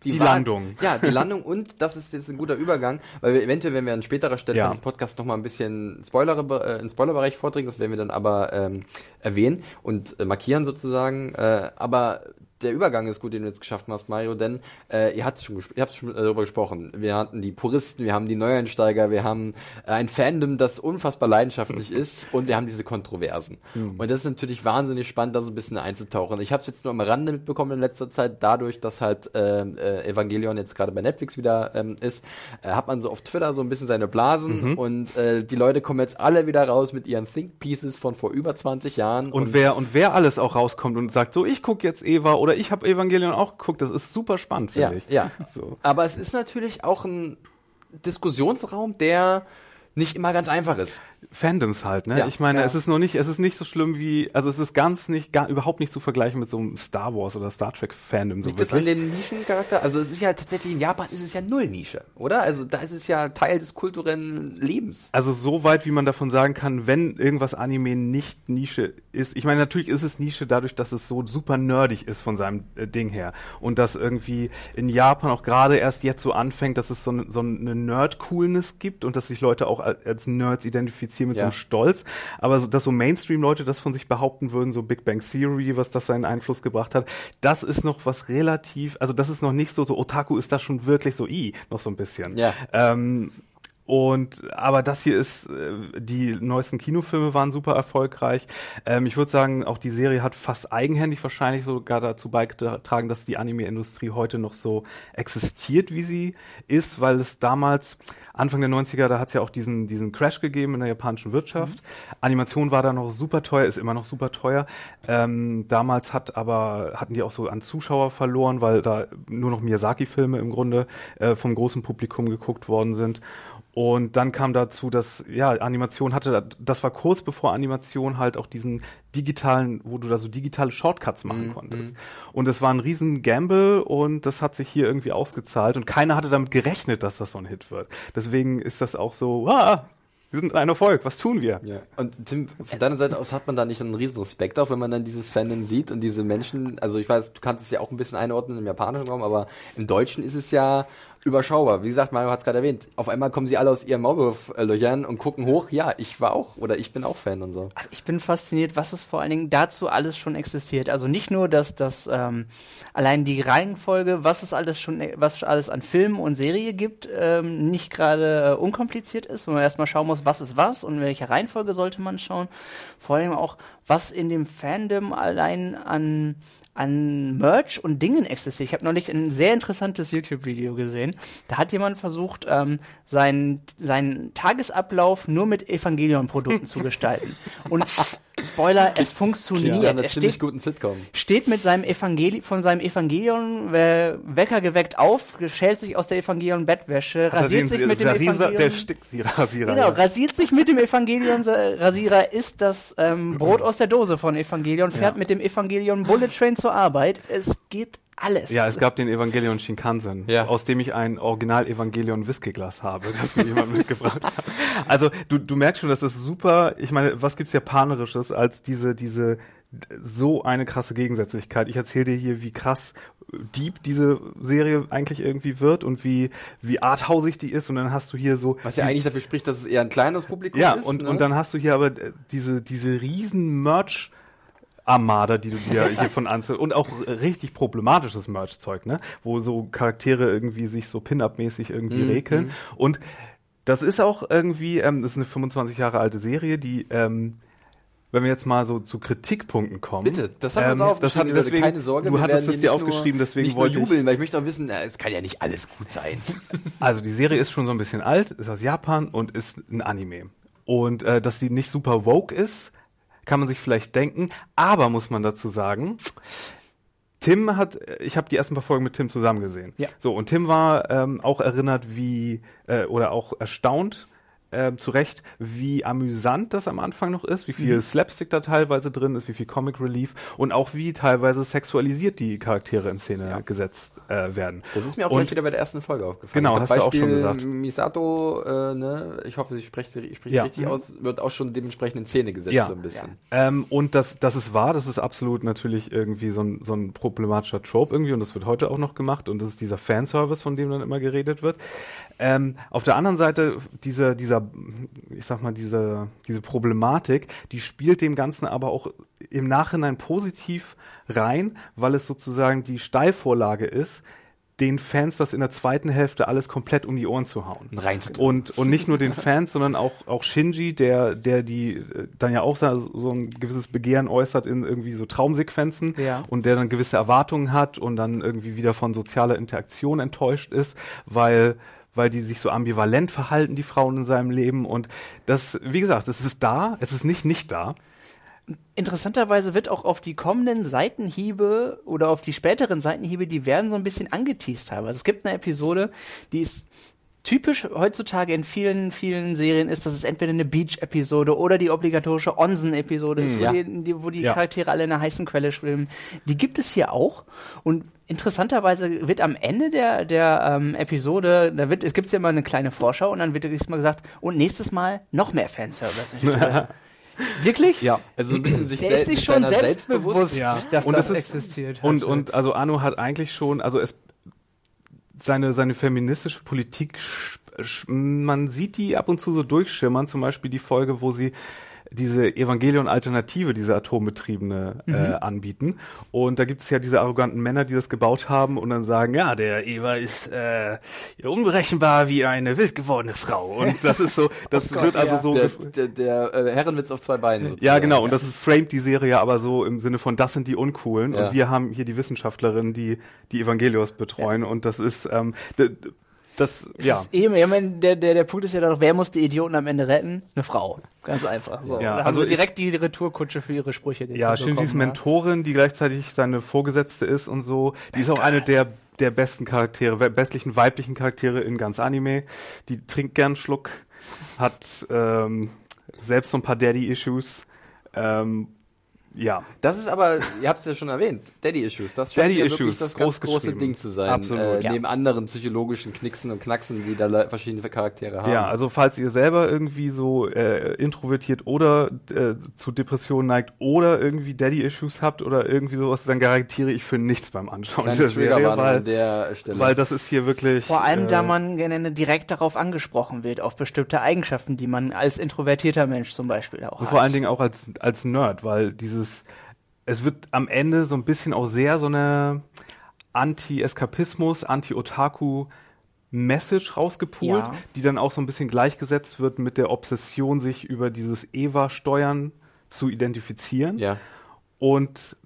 die Wahl- Landung. Ja, die Landung und das ist jetzt ein guter Übergang, weil wir eventuell, wenn wir an späterer Stelle Ja. von diesem Podcast nochmal ein bisschen Spoiler, äh, in Spoilerbereich vordringen, das werden wir dann aber ähm, erwähnen und äh, markieren sozusagen. Äh, aber der Übergang ist gut, den du jetzt geschaffen hast, Mario, denn äh, ihr habt schon, ihr habt schon äh, darüber gesprochen. Wir hatten die Puristen, wir haben die Neueinsteiger, wir haben äh, ein Fandom, das unfassbar leidenschaftlich ist und wir haben diese Kontroversen. Und das ist natürlich wahnsinnig spannend, da so ein bisschen einzutauchen. Ich habe es jetzt nur am Rande mitbekommen in letzter Zeit, dadurch, dass halt äh, äh, Evangelion jetzt gerade bei Netflix wieder ähm, ist, äh, hat man so auf Twitter so ein bisschen seine Blasen und äh, die Leute kommen jetzt alle wieder raus mit ihren Think Pieces von vor über 20 Jahren. und, wer und wer alles auch rauskommt und sagt, so ich gucke jetzt Eva oder ich habe Evangelion auch geguckt, das ist super spannend, finde ja, ich. ja. So. Aber es ist natürlich auch ein Diskussionsraum, der nicht immer ganz einfach ist. Fandoms halt, ne? Ja, ich meine, ja. es ist noch nicht, es ist nicht so schlimm wie, also es ist ganz nicht, gar, überhaupt nicht zu vergleichen mit so einem Star Wars oder Star Trek Fandom so Liegt das an wirklich. den Nischencharakter? Also es ist ja tatsächlich in Japan ist es ja null Nische, oder? Also da ist es ja Teil des kulturellen Lebens. Also so weit, wie man davon sagen kann, wenn irgendwas Anime nicht Nische ist. Ich meine, natürlich ist es Nische dadurch, dass es so super nerdig ist von seinem äh, Ding her. Und dass irgendwie in Japan auch gerade erst jetzt so anfängt, dass es so, ne, so eine Nerd-Coolness gibt und dass sich Leute auch als, als Nerds identifizieren mit Ja. so einem Stolz. Aber so, dass so Mainstream-Leute das von sich behaupten würden, so Big Bang Theory, was das seinen Einfluss gebracht hat, das ist noch was relativ, also das ist noch nicht so, so Otaku ist da schon wirklich so i, noch so ein bisschen. Ja. Ähm, und aber das hier ist, äh, die neuesten Kinofilme waren super erfolgreich. Ähm, ich würde sagen, auch die Serie hat fast eigenhändig wahrscheinlich sogar dazu beigetragen, dass die Anime-Industrie heute noch so existiert, wie sie ist, weil es damals Anfang der 90er, da hat es ja auch diesen, diesen Crash gegeben in der japanischen Wirtschaft. Mhm. Animation war da noch super teuer, ist immer noch super teuer. Ähm, damals hat aber, hatten die auch so an Zuschauer verloren, weil da nur noch Miyazaki-Filme im Grunde äh, vom großen Publikum geguckt worden sind. Und dann kam dazu, dass ja Animation hatte, das war kurz bevor Animation halt auch diesen digitalen, wo du da so digitale Shortcuts machen mm, konntest. Mm. Und es war ein riesen Gamble und das hat sich hier irgendwie ausgezahlt und keiner hatte damit gerechnet, dass das so ein Hit wird. Deswegen ist das auch so, ah, wir sind ein Erfolg, was tun wir? Ja. Und Tim, von deiner Seite aus hat man da nicht einen riesen Respekt auf, wenn man dann dieses Fandom sieht und diese Menschen, also ich weiß, du kannst es ja auch ein bisschen einordnen im japanischen Raum, aber im Deutschen ist es ja überschaubar. Wie gesagt, Mario hat es gerade erwähnt. Auf einmal kommen sie alle aus ihren Maulwurflöchern und gucken hoch. Ja, ich war auch oder ich bin auch Fan und so. Also ich bin fasziniert, was es vor allen Dingen dazu alles schon existiert. Also nicht nur, dass das ähm, allein die Reihenfolge, was es alles schon, was alles an Filmen und Serie gibt, ähm, nicht gerade äh, unkompliziert ist, wo man erstmal schauen muss, was ist was und in welcher Reihenfolge sollte man schauen. Vor allem auch, was in dem Fandom allein an an Merch und Dingen existiert. Ich habe neulich ein sehr interessantes YouTube-Video gesehen. Da hat jemand versucht, ähm, seinen, seinen Tagesablauf nur mit Evangelion-Produkten zu gestalten. Und Spoiler, es funktioniert. Ja, er steht, guten Sitcom. steht mit seinem Evangeli von seinem Evangelion äh, Wecker geweckt auf, schält sich aus der Evangelion Bettwäsche, rasiert sich mit dem Evangelion der Sticksrasierer. Genau, ja. rasiert sich mit dem Evangelion Rasierer, isst das ähm, Brot aus der Dose von Evangelion, fährt ja. mit dem Evangelion Bullet Train zur Arbeit. Es gibt alles. Ja, es gab den Evangelion Shinkansen, ja. aus dem ich ein Original Evangelion Whiskyglas habe, das mir jemand mitgebracht hat. Also du, du merkst schon, das ist super. Ich meine, was gibt's Japanerisches als diese diese so eine krasse Gegensätzlichkeit. Ich erzähle dir hier, wie krass deep diese Serie eigentlich irgendwie wird und wie, wie arthausig die ist und dann hast du hier so. Was ja eigentlich dafür spricht, dass es eher ein kleines Publikum ja, ist. Ja, und, ne? und dann hast du hier aber diese, diese riesen Merch- Armada, die du dir hier von anziehst. Und auch richtig problematisches Merch-Zeug, ne? Wo so Charaktere irgendwie sich so Pin-Up-mäßig irgendwie mm, rekeln. Mm. Und das ist auch irgendwie, ähm, das ist eine 25 Jahre alte Serie, die, ähm, wenn wir jetzt mal so zu Kritikpunkten kommen. Bitte, das haben wir uns ähm, aufgeschrieben. Das hat, deswegen, keine Sorge, du hattest es dir aufgeschrieben, deswegen nicht wollte jubeln, ich, weil ich möchte auch wissen, es kann ja nicht alles gut sein. Also die Serie ist schon so ein bisschen alt, ist aus Japan und ist ein Anime. Und äh, dass die nicht super woke ist, kann man sich vielleicht denken. Aber muss man dazu sagen, Tim hat, ich habe die ersten paar Folgen mit Tim zusammen gesehen. Ja. So, und Tim war ähm, auch erinnert, wie, äh, oder auch erstaunt, äh, zu Recht, wie amüsant das am Anfang noch ist, wie viel mhm. Slapstick da teilweise drin ist, wie viel Comic Relief und auch wie teilweise sexualisiert die Charaktere in Szene ja. gesetzt äh, werden. Das ist mir auch und, gleich wieder bei der ersten Folge aufgefallen. Genau, hast Beispiel du auch schon gesagt. Misato, äh, ne, ich hoffe, sie spricht sie ja. richtig mhm. aus, wird auch schon dementsprechend in Szene gesetzt ja. so ein bisschen. Ja. Ähm, und das, das ist wahr, das ist absolut natürlich irgendwie so ein, so ein problematischer Trope irgendwie und das wird heute auch noch gemacht und das ist dieser Fanservice, von dem dann immer geredet wird. Ähm, auf der anderen Seite, dieser, dieser, ich sag mal, diese, diese Problematik, die spielt dem Ganzen aber auch im Nachhinein positiv rein, weil es sozusagen die Steilvorlage ist, den Fans das in der zweiten Hälfte alles komplett um die Ohren zu hauen. Und, und nicht nur den Fans, sondern auch, auch Shinji, der, der die äh, dann ja auch so, so ein gewisses Begehren äußert in irgendwie so Traumsequenzen ja. und der dann gewisse Erwartungen hat und dann irgendwie wieder von sozialer Interaktion enttäuscht ist, weil weil die sich so ambivalent verhalten, die Frauen in seinem Leben. Und das, wie gesagt, es ist da, es ist nicht nicht da. Interessanterweise wird auch auf die kommenden Seitenhiebe oder auf die späteren Seitenhiebe, die werden so ein bisschen angeteased teilweise. Es gibt eine Episode, die ist typisch heutzutage in vielen, vielen Serien ist, dass es entweder eine Beach-Episode oder die obligatorische Onsen-Episode ist, hm, ja. wo die, wo die ja. Charaktere alle in einer heißen Quelle schwimmen. Die gibt es hier auch. Und interessanterweise wird am Ende der, der ähm, Episode, da wird, es gibt ja immer eine kleine Vorschau und dann wird diesmal gesagt, und nächstes Mal noch mehr Fanservice. Wirklich? Ja. Also so ein bisschen sich, der ist sich schon selbstbewusst, ja. dass und das ist, existiert. Und, und also Arno hat eigentlich schon, also es seine, seine feministische Politik, man sieht die ab und zu so durchschimmern, zum Beispiel die Folge, wo sie diese Evangelion-Alternative, diese atombetriebene, äh, mhm. äh, anbieten. Und da gibt es ja diese arroganten Männer, die das gebaut haben und dann sagen, ja, der Eva ist äh, unberechenbar wie eine wild gewordene Frau. Und das ist so, das oh wird also ja. so... Der, der, der äh, Herrenwitz auf zwei Beinen. Sozusagen. Ja, genau. Und das ist, framed die Serie aber so im Sinne von, das sind die Uncoolen. Ja. Und wir haben hier die Wissenschaftlerin, die die Evangelios betreuen. Ja. Und das ist... Ähm, das, Es ja. Ist eben, ich meine, der, der, der Punkt ist ja doch, wer muss die Idioten am Ende retten? Eine Frau. Ganz einfach. So. Ja, da haben also sie direkt die Retourkutsche für ihre Sprüche Ja, Shinjis. Mentorin, die gleichzeitig seine Vorgesetzte ist und so, die ist auch eine der der besten Charaktere, bestlichen weiblichen Charaktere in ganz Anime. Die trinkt gern Schluck, hat ähm, selbst so ein paar Daddy-Issues. Ähm, ja, Das ist aber, ihr habt es ja schon erwähnt, Daddy Issues. Das scheint Daddy ja Issues, wirklich das groß ganz große. Ding zu sein. Absolut. Äh, Ja. Neben anderen psychologischen Knicksen und Knacksen, die da verschiedene Charaktere haben. ja, also falls ihr selber irgendwie so äh, introvertiert oder äh, zu Depressionen neigt oder irgendwie Daddy-Issues habt oder irgendwie sowas, dann garantiere ich für nichts beim Anschauen Kleine dieser Serie, weil, der Stelle. weil das ist hier wirklich Vor allem, äh, da man gerne direkt darauf angesprochen wird, auf bestimmte Eigenschaften, die man als introvertierter Mensch zum Beispiel auch Und hat. vor allen Dingen auch als, als Nerd, weil dieses, es wird am Ende so ein bisschen auch sehr so eine Anti-Eskapismus, Anti-Otaku-Message rausgepult, Ja. die dann auch so ein bisschen gleichgesetzt wird mit der Obsession, sich über dieses EVA-Steuern zu identifizieren. ja. Und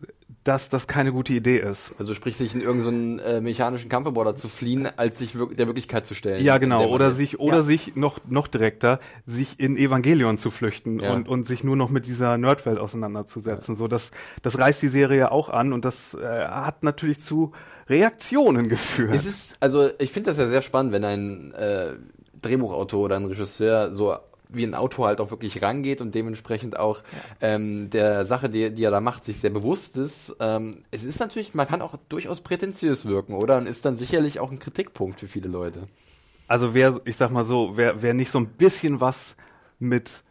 dass das keine gute Idee ist. Also sprich, sich in irgendeinen äh, mechanischen Kampfroboter zu fliehen, als sich wirk der Wirklichkeit zu stellen. Ja, genau. Oder sich, oder Ja. sich noch, noch direkter, sich in Evangelion zu flüchten Ja. und, und sich nur noch mit dieser Nerdwelt auseinanderzusetzen. So, das, das reißt die Serie ja auch an und das äh, hat natürlich zu Reaktionen geführt. Es ist, also ich finde das ja sehr spannend, wenn ein äh, Drehbuchautor oder ein Regisseur so wie ein Autor halt auch wirklich rangeht und dementsprechend auch ähm, der Sache, die, die er da macht, sich sehr bewusst ist. Ähm, es ist natürlich, man kann auch durchaus prätentiös wirken, oder? Und ist dann sicherlich auch ein Kritikpunkt für viele Leute. Also wer, ich sag mal so, wer, wer nicht so ein bisschen was mit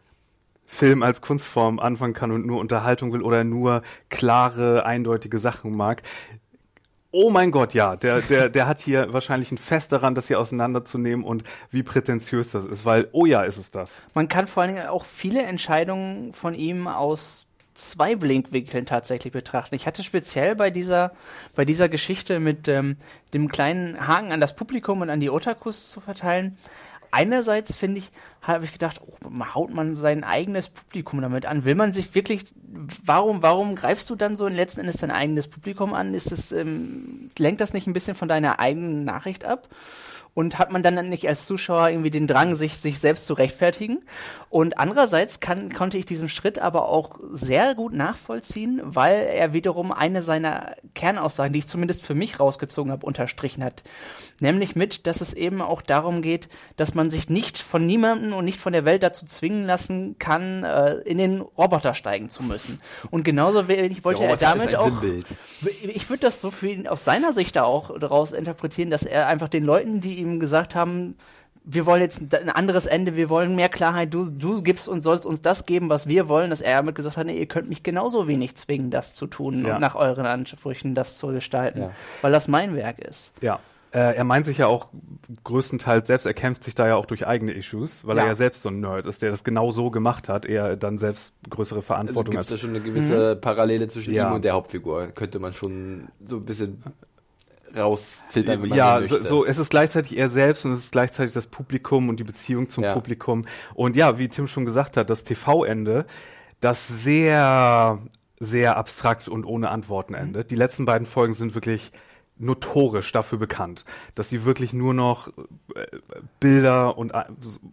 Film als Kunstform anfangen kann und nur Unterhaltung will oder nur klare, eindeutige Sachen mag. Oh mein Gott, ja, der, der, der hat hier wahrscheinlich ein Fest daran, das hier auseinanderzunehmen und wie prätentiös das ist, weil, oh ja, ist es das. Man kann vor allen Dingen auch viele Entscheidungen von ihm aus zwei Blinkwinkeln tatsächlich betrachten. Ich hatte speziell bei dieser, bei dieser Geschichte mit ähm, dem kleinen Haken an das Publikum und an die Otakus zu verteilen. Einerseits finde ich, habe ich gedacht, oh, haut man sein eigenes Publikum damit an? Will man sich wirklich, warum, warum greifst du dann so in letzten Endes dein eigenes Publikum an? Ist das, ähm, lenkt das nicht ein bisschen von deiner eigenen Nachricht ab? Und hat man dann nicht als Zuschauer irgendwie den Drang, sich, sich selbst zu rechtfertigen? Und andererseits kann, konnte ich diesen Schritt aber auch sehr gut nachvollziehen, weil er wiederum eine seiner Kernaussagen, die ich zumindest für mich rausgezogen habe, unterstrichen hat. Nämlich mit, dass es eben auch darum geht, dass man sich nicht von niemandem und nicht von der Welt dazu zwingen lassen kann, äh, in den Roboter steigen zu müssen. Und genauso wenig wollte er damit auch Sinnbild. ich würde das so für ihn aus seiner Sicht da auch daraus interpretieren, dass er einfach den Leuten, die ihm gesagt haben, wir wollen jetzt ein anderes Ende, wir wollen mehr Klarheit, du, du gibst und sollst uns das geben, was wir wollen, dass er damit gesagt hat, nee, ihr könnt mich genauso wenig zwingen, das zu tun Ja. und nach euren Ansprüchen das zu gestalten, Ja. weil das mein Werk ist. Ja. Äh, er meint sich ja auch größtenteils selbst, er kämpft sich da ja auch durch eigene Issues, weil Ja. er ja selbst so ein Nerd ist, der das genau so gemacht hat, er dann selbst größere Also Verantwortung gibt es da als schon eine gewisse Parallele zwischen Ja. ihm und der Hauptfigur. Könnte man schon so ein bisschen rausfiltern, wenn man ja, so so, es ist gleichzeitig er selbst und es ist gleichzeitig das Publikum und die Beziehung zum Ja. Publikum. Und ja, wie Tim schon gesagt hat, das TV-Ende, das sehr, sehr abstrakt und ohne Antworten endet. Die letzten beiden Folgen sind wirklich notorisch dafür bekannt, dass sie wirklich nur noch äh, Bilder und äh,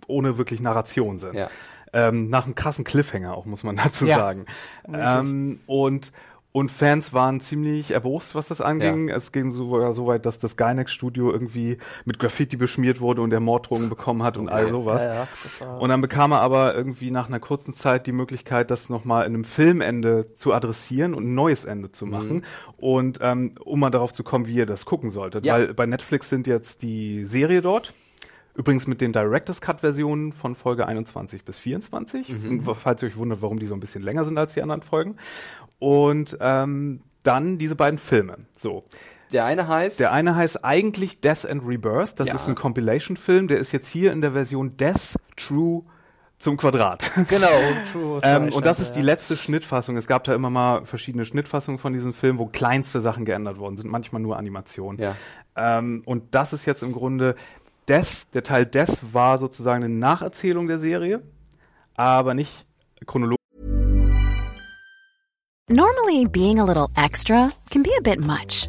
ohne wirklich Narration sind. Ja. Ähm, nach einem krassen Cliffhanger auch, muss man dazu Ja. sagen. Ähm, und, und Fans waren ziemlich erbost, was das anging. Es ging sogar so weit, dass das Gynex-Studio irgendwie mit Graffiti beschmiert wurde und er Morddrohungen bekommen hat und all sowas. Ja, ja, Und dann bekam er aber irgendwie nach einer kurzen Zeit die Möglichkeit, das nochmal in einem Filmende zu adressieren und ein neues Ende zu machen. Und ähm, um mal darauf zu kommen, wie ihr das gucken solltet. Ja. Weil bei Netflix sind jetzt die Serie dort. Übrigens mit den Director's Cut-Versionen von Folge 21 bis 24. Und Falls ihr euch wundert, warum die so ein bisschen länger sind als die anderen Folgen. Und ähm, dann diese beiden Filme. So. Der eine heißt. Der eine heißt eigentlich Death and Rebirth. Das Ja. ist ein Compilation-Film. Der ist jetzt hier in der Version Death True zum Quadrat. Genau. True ähm, und das ist die letzte Schnittfassung. Es gab da immer mal verschiedene Schnittfassungen von diesem Film, wo kleinste Sachen geändert worden sind, manchmal nur Animationen. Ja. Ähm, und das ist jetzt im Grunde Death, der Teil Death war sozusagen eine Nacherzählung der Serie, aber nicht chronologisch. Normally, being a little extra can be a bit much,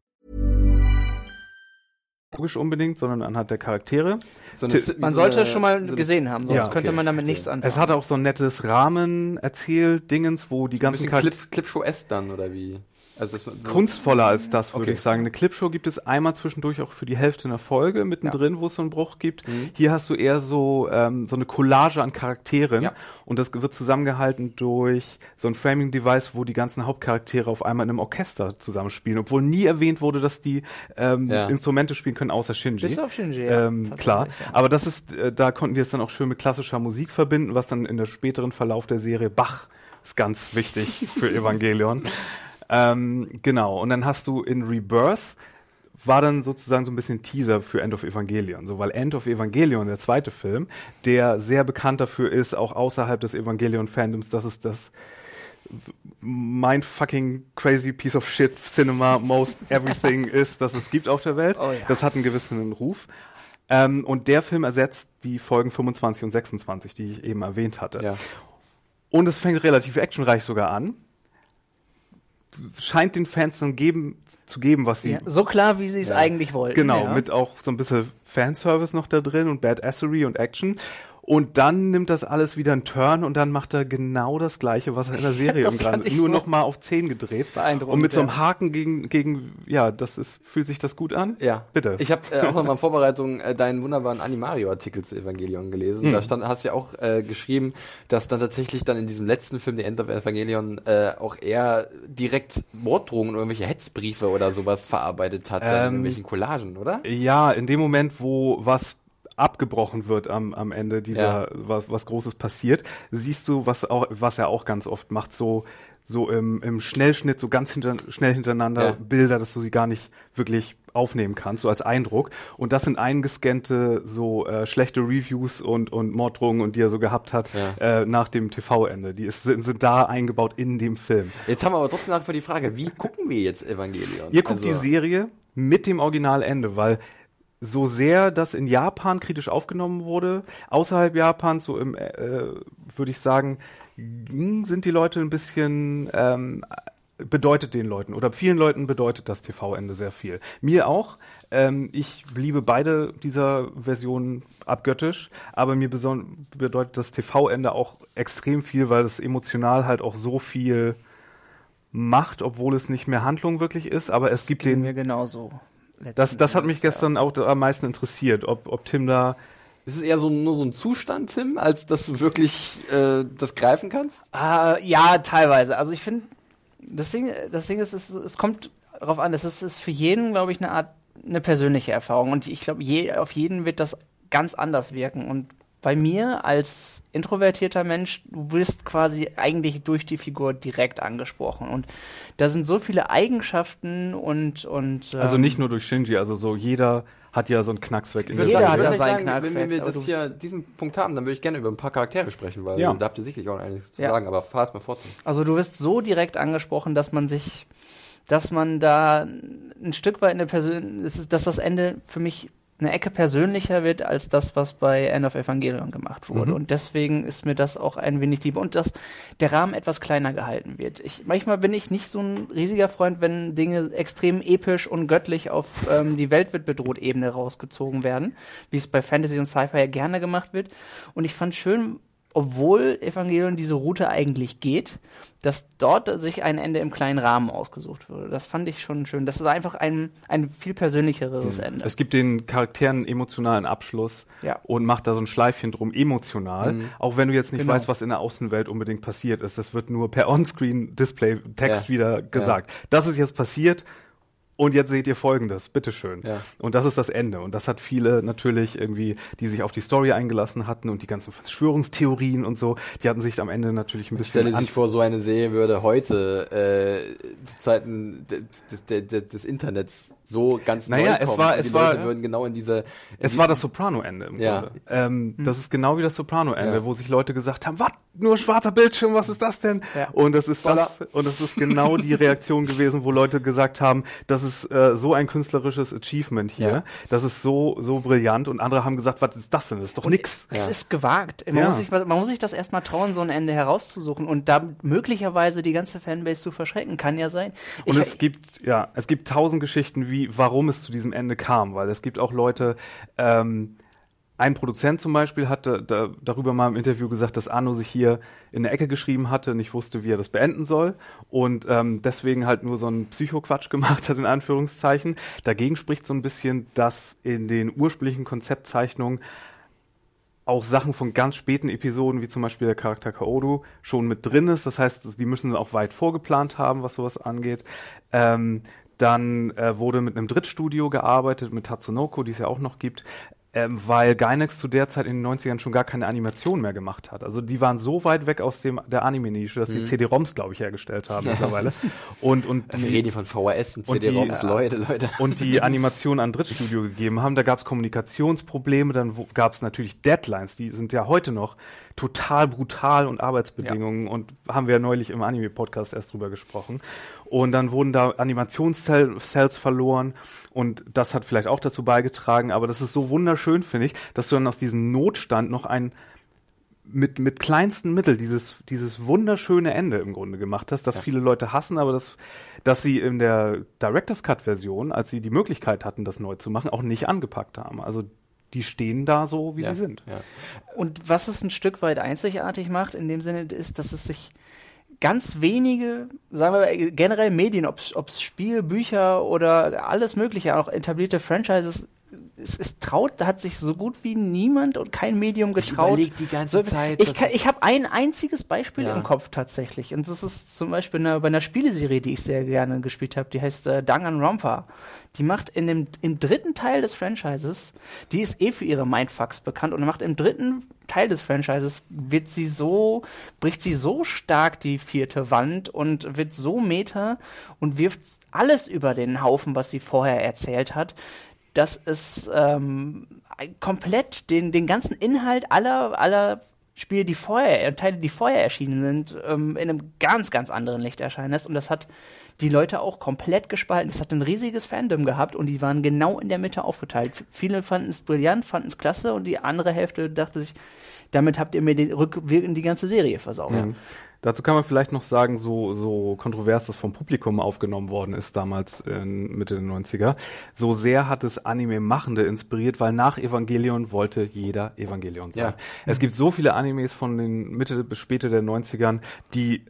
Logisch unbedingt, sondern anhand der Charaktere. So so Man sollte eine- es schon mal so eine- gesehen haben, sonst Ja, könnte okay, man damit nichts anfangen. Es hat auch so ein nettes Rahmen erzählt, Dingens, wo die ganzen Charaktere Clip, Clipshow S dann, oder wie? Also das, so, kunstvoller als das, würde Okay. ich sagen. Eine Clipshow gibt es einmal zwischendurch auch für die Hälfte einer Folge mittendrin, wo es so einen Bruch gibt. Hier hast du eher so ähm, so eine Collage an Charakteren Ja. und das wird zusammengehalten durch so ein Framing-Device, wo die ganzen Hauptcharaktere auf einmal in einem Orchester zusammenspielen, obwohl nie erwähnt wurde, dass die ähm, Ja. Instrumente spielen können, außer Shinji. Bis auf Shinji, ja, ähm, klar. ja. Aber das ist, äh, da konnten die es dann auch schön mit klassischer Musik verbinden, was dann in der späteren Verlauf der Serie Bach ist ganz wichtig für Evangelion. Ähm, genau. Und dann hast du in Rebirth war dann sozusagen so ein bisschen Teaser für End of Evangelion. So, weil End of Evangelion, der zweite Film, der sehr bekannt dafür ist, auch außerhalb des Evangelion-Fandoms, dass es das mein fucking crazy piece of shit Cinema most everything ist, das es gibt auf der Welt. Oh ja. Das hat einen gewissen Ruf. Ähm, und der Film ersetzt die Folgen 25 und 26, die ich eben erwähnt hatte. Ja. Und es fängt relativ actionreich sogar an. Scheint den Fans dann geben, zu geben, was sie ja, so klar, wie sie es Ja. eigentlich wollten. Genau, ja. mit auch so ein bisschen Fanservice noch da drin und Badassery und Action. Und dann nimmt das alles wieder einen Turn und dann macht er genau das Gleiche, was er in der Serie ich nur so noch mal auf 10 gedreht. beeindruckend, Und mit so einem ja. Haken gegen, gegen, ja, das ist, fühlt sich das gut an? Ja, Bitte. Ich habe äh, auch noch mal in Vorbereitung äh, deinen wunderbaren Animario-Artikel zu Evangelion gelesen. Hm. Da stand, hast du ja auch äh, geschrieben, dass dann tatsächlich dann in diesem letzten Film, The End of Evangelion, äh, auch er direkt Morddrohungen oder irgendwelche Hetzbriefe oder sowas verarbeitet hat, dann in Ähm, irgendwelchen Collagen, oder? Ja, in dem Moment, wo was abgebrochen wird am, am Ende dieser, Ja. was, was Großes passiert, siehst du, was auch, was er auch ganz oft macht, so, so im, im Schnellschnitt, so ganz hinter, schnell hintereinander Ja. Bilder, dass du sie gar nicht wirklich aufnehmen kannst, so als Eindruck. Und das sind eingescannte, so äh, schlechte Reviews und, und Morddrohungen und die er so gehabt hat Ja. äh, nach dem TV-Ende. Die ist, sind, sind da eingebaut in dem Film. Jetzt haben wir aber trotzdem nach wie vor die Frage, wie gucken wir jetzt Evangelion? Ihr guckt Also- die Serie mit dem Originalende, weil so sehr das in Japan kritisch aufgenommen wurde, außerhalb Japans, so im, äh, würde ich sagen, sind die Leute ein bisschen, ähm, bedeutet den Leuten oder vielen Leuten bedeutet das TV-Ende sehr viel. Mir auch. Ähm, ich liebe beide dieser Versionen abgöttisch, aber mir bedeutet das TV-Ende auch extrem viel, weil es emotional halt auch so viel macht, obwohl es nicht mehr Handlung wirklich ist, aber es gibt den mir genauso. Das, das hat mich Endes, ja. gestern auch am meisten interessiert, ob, ob Tim da. Ist es eher so, nur so ein Zustand, Tim, als dass du wirklich äh, das greifen kannst? Äh, ja, teilweise. Also ich finde, das Ding, das Ding ist, es, es kommt darauf an, es ist, ist für jeden, glaube ich, eine Art, eine persönliche Erfahrung. Und ich glaube, je, auf jeden wird das ganz anders wirken. Und bei mir als introvertierter Mensch, du wirst quasi eigentlich durch die Figur direkt angesprochen. Und da sind so viele Eigenschaften und, und Also ähm, nicht nur durch Shinji, also so jeder hat ja so einen Knacks weg in der Jeder sagen, hat gleich seinen sagen, wenn, wenn wir das hier, diesen Punkt haben, dann würde ich gerne über ein paar Charaktere sprechen, weil Ja. da habt ihr sicherlich auch einiges zu Ja. sagen, aber fahr es mal fort. Also du wirst so direkt angesprochen, dass man sich, dass man da ein Stück weit eine Persön es ist, dass das Ende für mich eine Ecke persönlicher wird als das, was bei End of Evangelion gemacht wurde. Mhm. Und deswegen ist mir das auch ein wenig lieber. Und dass der Rahmen etwas kleiner gehalten wird. Ich, manchmal bin ich nicht so ein riesiger Freund, wenn Dinge extrem episch und göttlich auf ähm, die Welt wird bedroht Ebene rausgezogen werden, wie es bei Fantasy und Sci-Fi ja gerne gemacht wird. Und ich fand schön, obwohl Evangelion diese Route eigentlich geht, dass dort sich ein Ende im kleinen Rahmen ausgesucht wurde. Das fand ich schon schön. Das ist einfach ein, ein viel persönlicheres Ende. Es gibt den Charakteren einen emotionalen Abschluss Ja. und macht da so ein Schleifchen drum, emotional. Auch wenn du jetzt nicht Genau. weißt, was in der Außenwelt unbedingt passiert ist. Das wird nur per On-Screen-Display-Text Ja. wieder gesagt. Das ist jetzt passiert und jetzt seht ihr folgendes, bitteschön. Ja. Und das ist das Ende. Und das hat viele natürlich irgendwie, die sich auf die Story eingelassen hatten und die ganzen Verschwörungstheorien und so, die hatten sich am Ende natürlich ein bisschen. Stelle sich vor, so eine Serie würde heute äh, zu Zeiten des, des, des, Internets so ganz naja, neu es kommen. war, Und es die war, Leute würden genau in diese. In es die- war das Soprano-Ende im Ja. Grunde. Ähm, Das ist genau wie das Soprano-Ende, Ja. wo sich Leute gesagt haben, was, nur schwarzer Bildschirm, was ist das denn? Ja. Und das ist das, und das ist genau die Reaktion gewesen, wo Leute gesagt haben, das ist äh, so ein künstlerisches Achievement hier, Ja. das ist so, so brillant. Und andere haben gesagt, was ist das denn? Das ist doch nix. Es ist gewagt. Man, Ja. muss sich, man muss sich das erstmal trauen, so ein Ende herauszusuchen und damit möglicherweise die ganze Fanbase zu verschrecken. Kann ja sein. Und Ich- es gibt, ja, es gibt tausend Geschichten, wie, warum es zu diesem Ende kam, weil es gibt auch Leute, ähm, ein Produzent zum Beispiel hatte da, darüber mal im Interview gesagt, dass Arno sich hier in der Ecke geschrieben hatte, nicht wusste, wie er das beenden soll und ähm, deswegen halt nur so einen Psychoquatsch gemacht hat, in Anführungszeichen. Dagegen spricht so ein bisschen, dass in den ursprünglichen Konzeptzeichnungen auch Sachen von ganz späten Episoden, wie zum Beispiel der Charakter Kaoru, schon mit drin ist. Das heißt, die müssen auch weit vorgeplant haben, was sowas angeht. Ähm, dann äh, wurde mit einem Drittstudio gearbeitet, mit Tatsunoko, die es ja auch noch gibt, ähm, weil Gainax zu der Zeit in den 90ern schon gar keine Animation mehr gemacht hat. Also die waren so weit weg aus dem der Anime-Nische, dass die CD-ROMs, glaube ich, hergestellt haben mittlerweile. Und, und Wir reden hier von VHS und Und die- CD-ROMs, Leute, Leute. und die Animation an Drittstudio gegeben haben. Da gab es Kommunikationsprobleme, dann gab es natürlich Deadlines, die sind ja heute noch total brutal und Arbeitsbedingungen und haben wir ja neulich im Anime-Podcast erst drüber gesprochen. Und dann wurden da Animationscells verloren und das hat vielleicht auch dazu beigetragen, aber das ist so wunderschön, finde ich, dass du dann aus diesem Notstand noch ein mit, mit kleinsten Mitteln dieses, dieses wunderschöne Ende im Grunde gemacht hast, das viele Leute hassen, aber das, dass sie in der Director's Cut Version, als sie die Möglichkeit hatten, das neu zu machen, auch nicht angepackt haben. Also die stehen da so, wie ja, sie sind. Ja. Und was es ein Stück weit einzigartig macht, in dem Sinne, ist, dass es sich ganz wenige, sagen wir generell Medien, ob es Spiel, Bücher oder alles Mögliche, auch etablierte Franchises, es, es traut, da hat sich so gut wie niemand und kein Medium getraut. überleg die ganze so, Zeit, Ich, kann, ich habe ein einziges Beispiel Ja. im Kopf tatsächlich. Und das ist zum Beispiel eine, bei einer Spieleserie, die ich sehr gerne gespielt habe, die heißt äh, Danganronpa. Die macht in dem im dritten Teil des Franchises, die ist eh für ihre Mindfucks bekannt und macht im dritten Teil des Franchises wird sie so, bricht sie so stark die vierte Wand und wird so meta und wirft alles über den Haufen, was sie vorher erzählt hat, dass es ähm, komplett den, den ganzen Inhalt aller, aller Spiele, die vorher, äh, Teile, die vorher erschienen sind, ähm, in einem ganz, ganz anderen Licht erscheinen lässt. Und das hat die Leute auch komplett gespalten. Es hat ein riesiges Fandom gehabt und die waren genau in der Mitte aufgeteilt. F- Viele fanden es brillant, fanden es klasse und die andere Hälfte dachte sich, damit habt ihr mir den rückwirkend die ganze Serie versaut. Mhm. Dazu kann man vielleicht noch sagen, so, so kontrovers das vom Publikum aufgenommen worden ist damals in Mitte der 90er. So sehr hat es Anime-Machende inspiriert, weil nach Evangelion wollte jeder Evangelion sein. Ja. Es gibt so viele Animes von den Mitte bis später der 90ern, die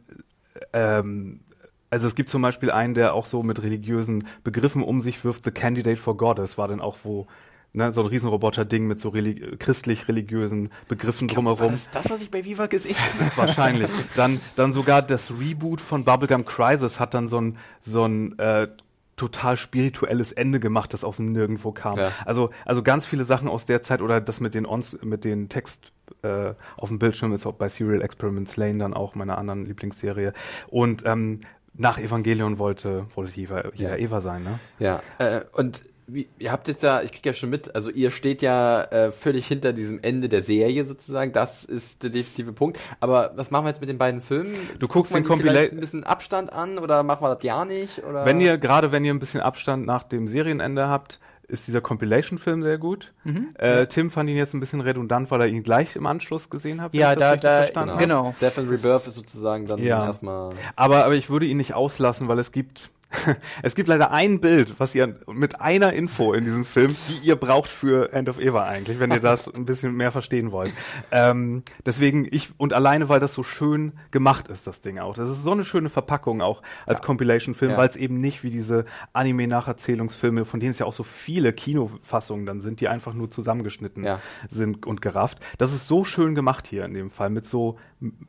ähm, also es gibt zum Beispiel einen, der auch so mit religiösen Begriffen um sich wirft, The Candidate for God. Das war dann auch wo ne, so ein Riesenroboter-Ding mit so religi christlich-religiösen Begriffen drumherum. Das ist das, was ich bei Viva gesehen habe. Wahrscheinlich. Dann, dann sogar das Reboot von Bubblegum Crisis hat dann so ein, so ein äh, total spirituelles Ende gemacht, das aus dem Nirgendwo kam. Ja. Also, also ganz viele Sachen aus der Zeit oder das mit den Ons mit den Text äh, auf dem Bildschirm ist auch bei Serial Experiments Lane dann auch meiner anderen Lieblingsserie. Und ähm, nach Evangelion wollte, wollte Eva, Ja. Eva sein, ne? Ja, äh, und wie, ihr habt jetzt ja, ich krieg ja schon mit, also ihr steht ja äh, völlig hinter diesem Ende der Serie sozusagen, das ist der definitive Punkt. Aber was machen wir jetzt mit den beiden Filmen? Du guckst den die vielleicht Compila- ein bisschen Abstand an oder machen wir das ja nicht? Oder? Wenn ihr, gerade wenn ihr ein bisschen Abstand nach dem Serienende habt, ist dieser Compilation-Film sehr gut. Äh, Tim fand ihn jetzt ein bisschen redundant, weil er ihn gleich im Anschluss gesehen hat. Ja, da- richtig da- verstanden habe. genau. Death and Rebirth ist sozusagen dann Ja. erstmal. Aber, aber ich würde ihn nicht auslassen, weil es gibt, es gibt leider ein Bild, was ihr mit einer Info in diesem Film, die ihr braucht für End of Eva eigentlich, wenn ihr das ein bisschen mehr verstehen wollt. Ähm, deswegen ich, und alleine, weil das so schön gemacht ist, das Ding auch. Das ist so eine schöne Verpackung auch als Compilation-Film, Ja. weil es eben nicht wie diese Anime-Nacherzählungsfilme, von denen es ja auch so viele Kinofassungen dann sind, die einfach nur zusammengeschnitten Ja. sind und gerafft. Das ist so schön gemacht hier in dem Fall mit so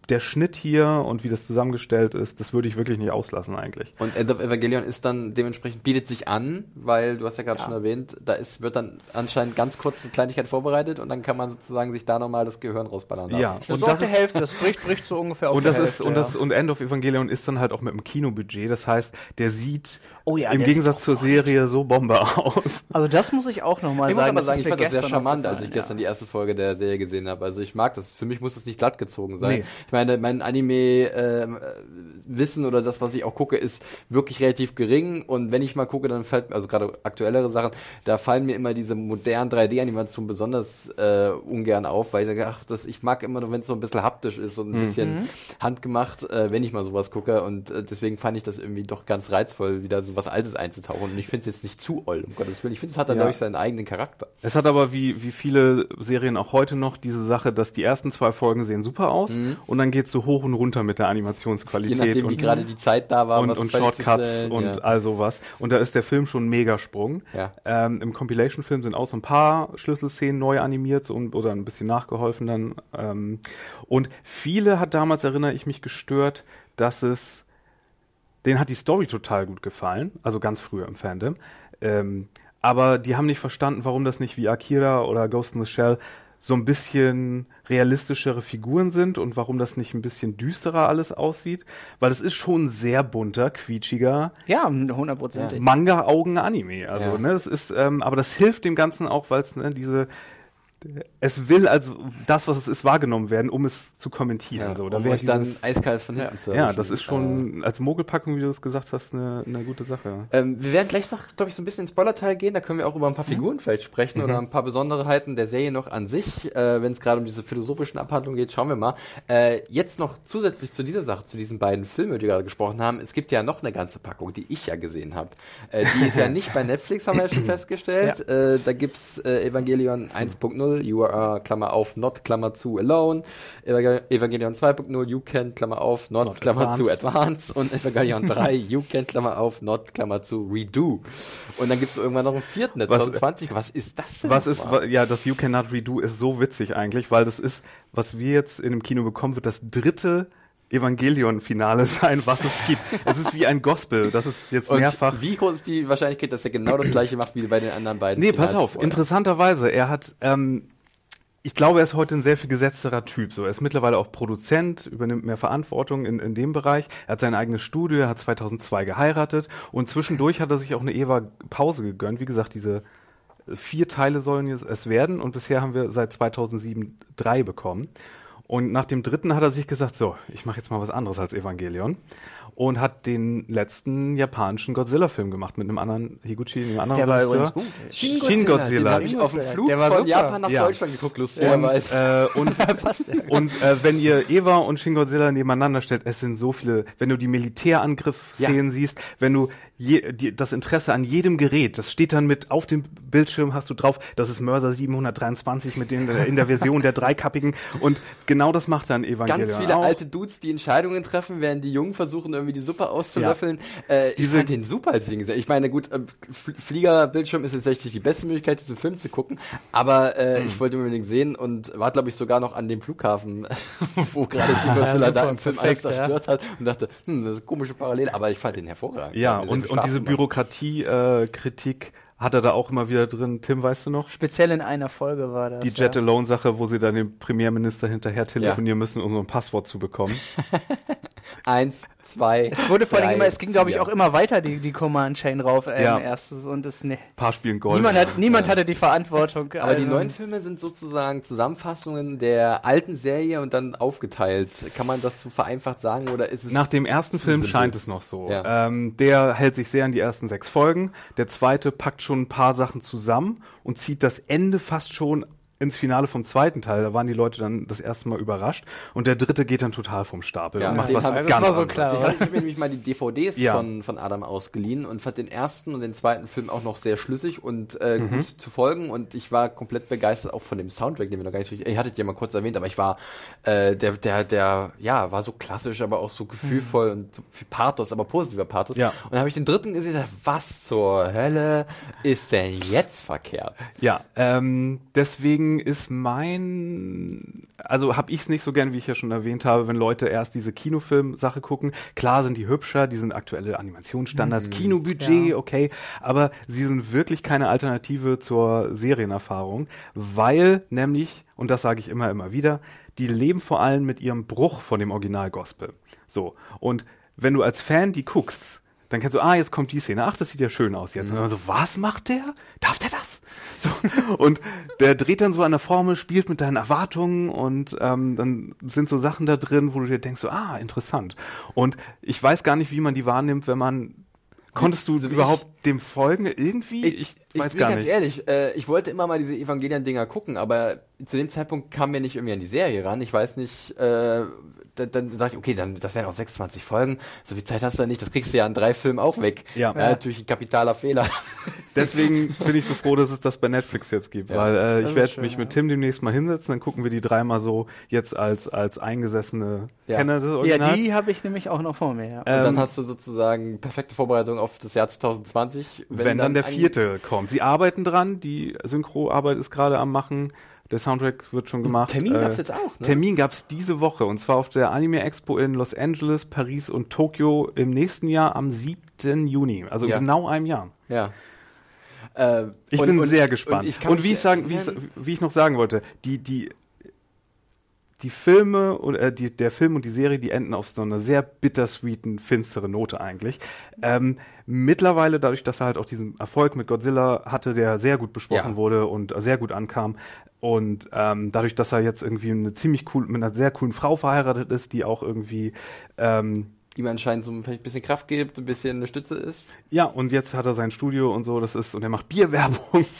der Schnitt hier und wie das zusammengestellt ist, das würde ich wirklich nicht auslassen eigentlich. Und End of Evangelion ist dann dementsprechend, bietet sich an, weil du hast ja gerade ja. schon erwähnt, da ist, wird dann anscheinend ganz kurz eine Kleinigkeit vorbereitet und dann kann man sozusagen sich da nochmal das Gehirn rausballern lassen. Ja, und das, ist, Hälfte, das bricht, bricht so ungefähr auf und das Hälfte, ist, und, das, und End of Evangelion ist dann halt auch mit dem Kinobudget, das heißt, der sieht oh ja, im Gegensatz zur Serie so Bombe aus. Also das muss ich auch nochmal sagen. Ich muss aber sagen, ich fand das sehr charmant, als ich gestern die erste Folge der Serie gesehen habe. Also ich mag das. Für mich muss das nicht glatt gezogen sein. Nee. Ich meine, mein Anime-Wissen ähm, äh, oder das, was ich auch gucke, ist wirklich relativ gering. Und wenn ich mal gucke, dann fällt also gerade aktuellere Sachen, da fallen mir immer diese modernen 3D-Animationen besonders äh, ungern auf, weil ich sage, ach, das, ich mag immer nur, wenn es so ein bisschen haptisch ist und ein mhm. bisschen handgemacht, äh, wenn ich mal sowas gucke. Und äh, deswegen fand ich das irgendwie doch ganz reizvoll, wieder so was Altes einzutauchen. Und ich finde es jetzt nicht zu oll, um Gottes Willen. Ich finde, es hat dann, ja. glaube seinen eigenen Charakter. Es hat aber wie, wie viele Serien auch heute noch diese Sache, dass die ersten zwei Folgen sehen super aus mhm. und dann geht es so hoch und runter mit der Animationsqualität. Je nachdem, und, wie gerade die Zeit da war. Und, und Shortcuts und ja. all sowas. Und da ist der Film schon ein Megasprung. Ja. Ähm, Im Compilation-Film sind auch so ein paar Schlüsselszenen neu animiert und, oder ein bisschen nachgeholfen dann. Ähm, und viele hat damals, erinnere ich mich, gestört, dass es denen hat die Story total gut gefallen, also ganz früher im Fandom. Ähm, aber die haben nicht verstanden, warum das nicht wie Akira oder Ghost in the Shell so ein bisschen realistischere Figuren sind und warum das nicht ein bisschen düsterer alles aussieht, weil es ist schon sehr bunter, quietschiger. Ja, hundertprozentig. Manga-Augen-Anime. Also, ja. ne, das ist, ähm, aber das hilft dem Ganzen auch, weil es ne, diese es will also das, was es ist, wahrgenommen werden, um es zu kommentieren. Ja, so. Da um euch dann eiskalt von hinten ja. zu Ja, das ist schon äh, als Mogelpackung, wie du es gesagt hast, eine, eine gute Sache. Ähm, wir werden gleich noch, glaube ich, so ein bisschen ins Spoiler-Teil gehen. Da können wir auch über ein paar Figuren mhm. vielleicht sprechen mhm. oder ein paar Besonderheiten der Serie noch an sich. Äh, Wenn es gerade um diese philosophischen Abhandlungen geht, schauen wir mal. Äh, jetzt noch zusätzlich zu dieser Sache, zu diesen beiden Filmen, die wir gerade gesprochen haben, es gibt ja noch eine ganze Packung, die ich ja gesehen habe. Äh, die ist ja nicht bei Netflix, haben wir ja schon festgestellt. Ja. Äh, da gibt's äh, Evangelion 1.0, You Are, Klammer auf, Not, Klammer zu, Alone, Evangelion 2.0, You Can, Klammer auf, Not, not Klammer advanced. zu, Advance und Evangelion 3, You Can, Klammer auf, Not, Klammer zu, Redo. Und dann gibt's irgendwann noch einen vierten, der 2020. Was ist das denn? Was ist, ja, das You Cannot Redo ist so witzig eigentlich, weil das ist, was wir jetzt in dem Kino bekommen, wird das dritte Evangelion-Finale sein, was es gibt. es ist wie ein Gospel, das ist jetzt Und mehrfach. Wie groß ist die Wahrscheinlichkeit, dass er genau das gleiche macht wie bei den anderen beiden? Nee, Finals pass auf, vorher? interessanterweise, er hat, ähm, ich glaube, er ist heute ein sehr viel gesetzterer Typ. So, er ist mittlerweile auch Produzent, übernimmt mehr Verantwortung in, in dem Bereich. Er hat sein eigenes Studio, er hat 2002 geheiratet und zwischendurch hat er sich auch eine Eva-Pause gegönnt. Wie gesagt, diese vier Teile sollen es werden und bisher haben wir seit 2007 drei bekommen. Und nach dem dritten hat er sich gesagt, so, ich mache jetzt mal was anderes als Evangelion und hat den letzten japanischen Godzilla-Film gemacht mit einem anderen Higuchi, einem anderen Der war übrigens gut. Shin Godzilla. Shin Godzilla. Den habe ich auf dem Flug von super. Japan nach ja. Deutschland geguckt, lustigerweise. Und, äh, und, und äh, wenn ihr Eva und Shin Godzilla nebeneinander stellt, es sind so viele, wenn du die Militärangriff-Szenen ja. siehst, wenn du je, die, das Interesse an jedem Gerät. Das steht dann mit auf dem Bildschirm, hast du drauf, das ist Mörser 723 mit den, äh, in der Version der dreikappigen. Und genau das macht dann Evangelion Ganz viele auch. alte Dudes, die Entscheidungen treffen, während die Jungen versuchen, irgendwie die Suppe auszulöffeln. Ja. Äh, diese, ich fand den super als Ding. Ich meine, gut, äh, Fliegerbildschirm ist jetzt tatsächlich die beste Möglichkeit, diesen Film zu gucken. Aber äh, mhm. ich wollte ihn unbedingt sehen und war, glaube ich, sogar noch an dem Flughafen, wo gerade Godzilla ja, da im Film alles zerstört ja. hat und dachte, hm, das ist eine komische Parallele, aber ich fand den hervorragend. Ja, und, und diese Bürokratie-Kritik äh, hat er da auch immer wieder drin. Tim, weißt du noch? Speziell in einer Folge war das. Die Jet Alone-Sache, wo sie dann dem Premierminister hinterher telefonieren ja. müssen, um so ein Passwort zu bekommen. Eins, zwei. Es wurde vor allem immer, es ging glaube ich auch immer weiter die, die Command Chain rauf ähm, ja. erstes und es ne. Paar Spielen Golf. Niemand, hat, niemand ja. hatte die Verantwortung. Aber also. die neuen Filme sind sozusagen Zusammenfassungen der alten Serie und dann aufgeteilt. Kann man das so vereinfacht sagen oder ist es? Nach dem ersten Film simpel? scheint es noch so. Ja. Ähm, der hält sich sehr an die ersten sechs Folgen. Der zweite packt schon ein paar Sachen zusammen und zieht das Ende fast schon ins Finale vom zweiten Teil, da waren die Leute dann das erste Mal überrascht und der dritte geht dann total vom Stapel ja, und macht was ganz war so klar. Ich habe mir nämlich mal die DVDs ja. von, von Adam ausgeliehen und fand den ersten und den zweiten Film auch noch sehr schlüssig und äh, mhm. gut zu folgen und ich war komplett begeistert auch von dem Soundtrack, den wir noch gar nicht so, ihr hattet ja mal kurz erwähnt, aber ich war äh, der der der ja, war so klassisch, aber auch so gefühlvoll mhm. und so viel Pathos, aber positiver Pathos. Ja. Und dann habe ich den dritten gesehen, was zur Hölle ist denn jetzt verkehrt? Ja, ähm, deswegen deswegen ist mein, also habe ich es nicht so gern, wie ich ja schon erwähnt habe, wenn Leute erst diese Kinofilm-Sache gucken. Klar sind die hübscher, die sind aktuelle Animationsstandards, Kinobudget, Ja. okay, aber sie sind wirklich keine Alternative zur Serienerfahrung, weil nämlich, und das sage ich immer, immer wieder, die leben vor allem mit ihrem Bruch von dem Original-Gospel. So, und wenn du als Fan die guckst, dann kennst du, ah, jetzt kommt die Szene, ach, das sieht ja schön aus jetzt. Und dann so, was macht der? Darf der das? So, und der dreht dann so an der Formel, spielt mit deinen Erwartungen und ähm, dann sind so Sachen da drin, wo du dir denkst, so, ah, interessant. Und ich weiß gar nicht, wie man die wahrnimmt, wenn man Konntest du So wie überhaupt dem folgen irgendwie? Ich, ich weiß bin gar ganz nicht. ehrlich, äh, ich wollte immer mal diese Evangelien-Dinger gucken, aber zu dem Zeitpunkt kam mir nicht irgendwie an die Serie ran. Ich weiß nicht, äh, dann, dann sag ich, okay, dann das wären auch 26 Folgen. So viel Zeit hast du da nicht, das kriegst du ja an drei Filmen auch weg. Ja. natürlich ein kapitaler Fehler. Deswegen bin ich so froh, dass es das bei Netflix jetzt gibt, Ja, weil äh, ich werde mich ja. mit Tim demnächst mal hinsetzen, dann gucken wir die dreimal so jetzt als als eingesessene Ja. Kenner des Ja, Originals. die habe ich nämlich auch noch vor mir. Ja. Und dann Ähm, hast du sozusagen perfekte Vorbereitung auf das Jahr 2020. wenn, dann, der ein- vierte kommt. Sie arbeiten dran, die Synchroarbeit ist gerade am machen, der Soundtrack wird schon gemacht. Termin Äh, gab's jetzt auch, ne? Termin gab's diese Woche und zwar auf der Anime Expo in Los Angeles, Paris und Tokio im nächsten Jahr am 7. Juni, also Ja. genau einem Jahr. Ja. Äh, Ich und- bin und- sehr gespannt. Und, Und, wie, ich sagen, wie, ich, wie ich noch sagen wollte, die, die, die Filme oder äh, die, der Film und die Serie, die enden auf so einer sehr bittersweeten, finstere Note eigentlich. Ähm, mittlerweile, dadurch, dass er halt auch diesen Erfolg mit Godzilla hatte, der sehr gut besprochen Ja. wurde und sehr gut ankam, und ähm, dadurch, dass er jetzt irgendwie eine ziemlich cool, mit einer sehr coolen Frau verheiratet ist, die auch irgendwie ähm, ihm anscheinend so vielleicht ein bisschen Kraft gibt, ein bisschen eine Stütze ist. ja, und jetzt hat er sein Studio und so, das ist, und er macht Bierwerbung.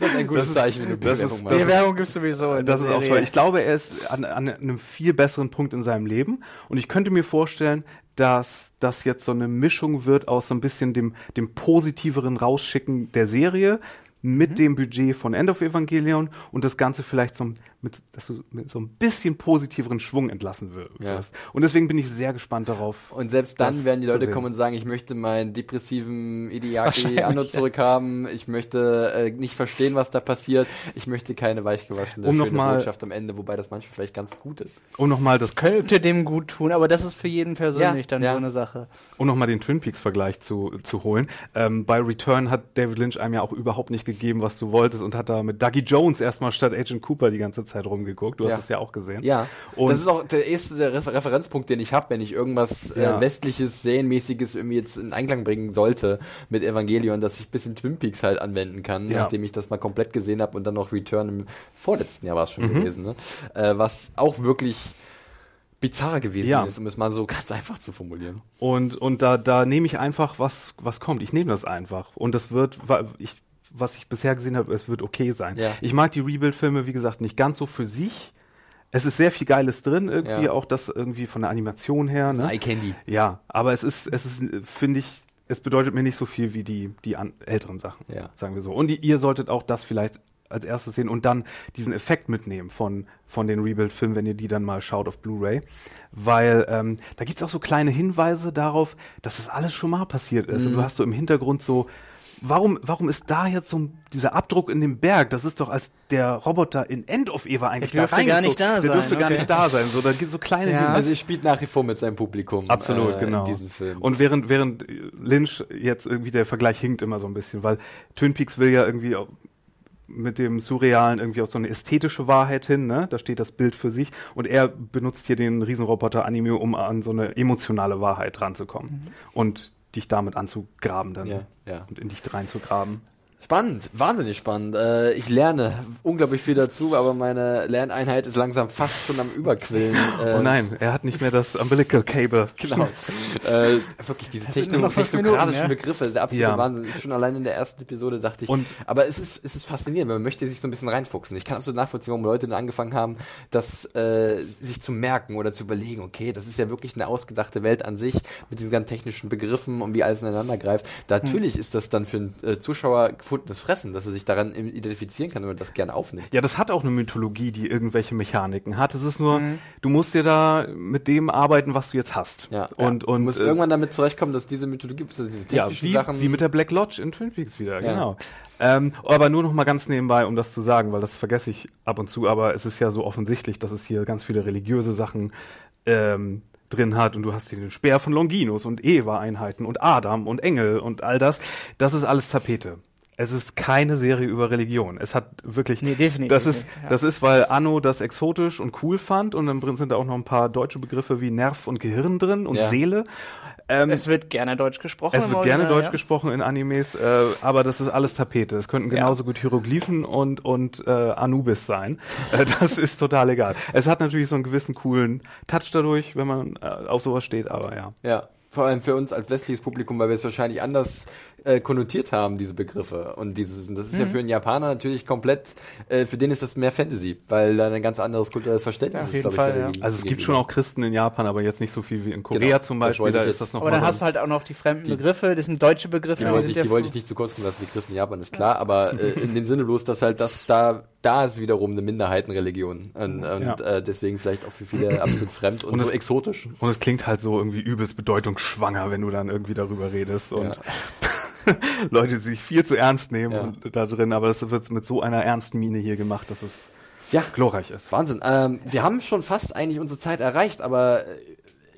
Das ist ein gutes ist- Zeichen, wenn du das Bierwerbung ist- machst. Die Werbung gibt's sowieso. in Das ist auch Serie. toll. Ich glaube, er ist an, an einem viel besseren Punkt in seinem Leben. Und ich könnte mir vorstellen, dass das jetzt so eine Mischung wird aus so ein bisschen dem, dem positiveren Rausschicken der Serie mit dem Budget von End of Evangelion und das Ganze vielleicht so mit, dass du mit so ein bisschen positiveren Schwung entlassen wirst. Ja. Und deswegen bin ich sehr gespannt darauf. Und selbst dann das werden die Leute kommen und sagen, ich möchte meinen depressiven Ideaki Anno zurückhaben, ich möchte äh, nicht verstehen, was da passiert, ich möchte keine weichgewaschene Um noch schöne mal- Botschaft am Ende, wobei das manchmal vielleicht ganz gut ist. Um nochmal das Könnte dem gut tun, aber das ist für jeden persönlich Ja, dann ja. so eine Sache. Um nochmal den Twin Peaks-Vergleich zu, zu holen. Ähm, bei Return hat David Lynch einem ja auch überhaupt nicht gegeben, was du wolltest und hat da mit Dougie Jones erstmal statt Agent Cooper die ganze Zeit rumgeguckt. Du Ja. hast es ja auch gesehen. Ja, Und- das ist auch der erste Refer Referenzpunkt, den ich habe, wenn ich irgendwas Ja. äh, westliches, serienmäßiges irgendwie jetzt in Einklang bringen sollte mit Evangelion, dass ich ein bisschen Twin Peaks halt anwenden kann, Ja. nachdem ich das mal komplett gesehen habe und dann noch Return im vorletzten Jahr war es schon Mhm. gewesen, ne? äh, was auch wirklich bizarr gewesen Ja. ist, um es mal so ganz einfach zu formulieren. Und, und da, da nehme ich einfach, was, was kommt. Ich nehme das einfach. Und das wird, ich, was ich bisher gesehen habe, es wird okay sein. Ja. Ich mag die Rebuild-Filme, wie gesagt, nicht ganz so für sich. Es ist sehr viel Geiles drin, irgendwie, Ja. auch das irgendwie von der Animation her. Ne? Eye Candy. Ja, aber es ist, es ist, finde ich, es bedeutet mir nicht so viel wie die, die an, älteren Sachen, Ja. sagen wir so. Und die, ihr solltet auch das vielleicht als erstes sehen und dann diesen Effekt mitnehmen von, von den Rebuild-Filmen, wenn ihr die dann mal schaut auf Blu-ray. Weil ähm, da gibt's auch so kleine Hinweise darauf, dass das alles schon mal passiert ist. Mhm. Und du hast so im Hintergrund so, warum, warum ist da jetzt so ein, dieser Abdruck in dem Berg? Das ist doch, als der Roboter in End of Eva eigentlich Der dürfte da gar reingeflogen- nicht da Der sein, dürfte gar okay. nicht da sein. So, da gibt's so kleine Ja. Also er spielt nach wie vor mit seinem Publikum Absolut, äh, genau. in diesem Film. Und während, während Lynch jetzt irgendwie der Vergleich hinkt immer so ein bisschen, weil Twin Peaks will ja irgendwie auch mit dem Surrealen irgendwie auch so eine ästhetische Wahrheit hin, ne? Da steht das Bild für sich und er benutzt hier den Riesenroboter-Anime, um an so eine emotionale Wahrheit ranzukommen und dich damit anzugraben dann Ja, ja. und in dich reinzugraben. Spannend, wahnsinnig spannend. Äh, ich lerne unglaublich viel dazu, aber meine Lerneinheit ist langsam fast schon am Überquillen. Äh, oh nein, er hat nicht mehr das Umbilical Cable. Genau. äh, wirklich diese Techno technokratischen Minuten, ja? Begriffe, das ist der absolute Ja. Wahnsinn. Das ist schon allein in der ersten Episode dachte ich. Und- aber es ist, es ist faszinierend, man möchte sich so ein bisschen reinfuchsen. Ich kann absolut nachvollziehen, warum Leute dann angefangen haben, das äh, sich zu merken oder zu überlegen, okay, das ist ja wirklich eine ausgedachte Welt an sich mit diesen ganzen technischen Begriffen und wie alles ineinander greift. Natürlich ist das dann für einen äh, Zuschauer erfundenes Fressen, dass er sich daran identifizieren kann und das gerne aufnimmt. Ja, das hat auch eine Mythologie, die irgendwelche Mechaniken hat. Es ist nur, mhm. du musst dir da mit dem arbeiten, was du jetzt hast. Ja. Und, und, du musst äh, irgendwann damit zurechtkommen, dass diese Mythologie, also diese technischen ja, wie, Sachen. Wie mit der Black Lodge in Twin Peaks wieder, ja. genau. Ähm, aber nur noch mal ganz nebenbei, um das zu sagen, weil das vergesse ich ab und zu, aber es ist ja so offensichtlich, dass es hier ganz viele religiöse Sachen ähm, drin hat und du hast hier den Speer von Longinus und Eva-Einheiten und Adam und Engel und all das. Das ist alles Tapete. Es ist keine Serie über Religion. Es hat wirklich. Nee, definitiv. Das ist, ja. das ist, weil Anno das exotisch und cool fand und dann sind da auch noch ein paar deutsche Begriffe wie Nerv und Gehirn drin und ja. Seele. Ähm, es wird gerne Deutsch gesprochen. Es wird gerne Deutsch ja. gesprochen in Animes, äh, aber das ist alles Tapete. Es könnten genauso ja. gut Hieroglyphen und, und äh, Anubis sein. Äh, das ist total egal. Es hat natürlich so einen gewissen coolen Touch dadurch, wenn man äh, auf sowas steht, aber ja. Ja vor allem für uns als westliches Publikum, weil wir es wahrscheinlich anders äh, konnotiert haben, diese Begriffe. Und dieses, und das ist mhm. ja für einen Japaner natürlich komplett, äh, für den ist das mehr Fantasy, weil da ein ganz anderes kulturelles Verständnis ja, ist, glaube ich. Ja. Also es gibt schon auch Christen in Japan, aber jetzt nicht so viel wie in Korea genau, zum Beispiel. Da ist das noch aber dann so hast du halt auch noch die fremden die, Begriffe, das sind deutsche Begriffe. Die, die, die, die wollte ich nicht zu kurz kommen lassen, die Christen in Japan ist klar, aber äh, in dem Sinne bloß, dass halt das da da ist wiederum eine Minderheitenreligion und, und ja. äh, deswegen vielleicht auch für viele absolut fremd und, und so es, exotisch. Und es klingt halt so irgendwie übelst bedeutungsschwanger, wenn du dann irgendwie darüber redest und Leute sich viel zu ernst nehmen ja. und da drin, aber das wird mit so einer ernsten Miene hier gemacht, dass es ja. glorreich ist. Wahnsinn. Ähm, wir haben schon fast eigentlich unsere Zeit erreicht, aber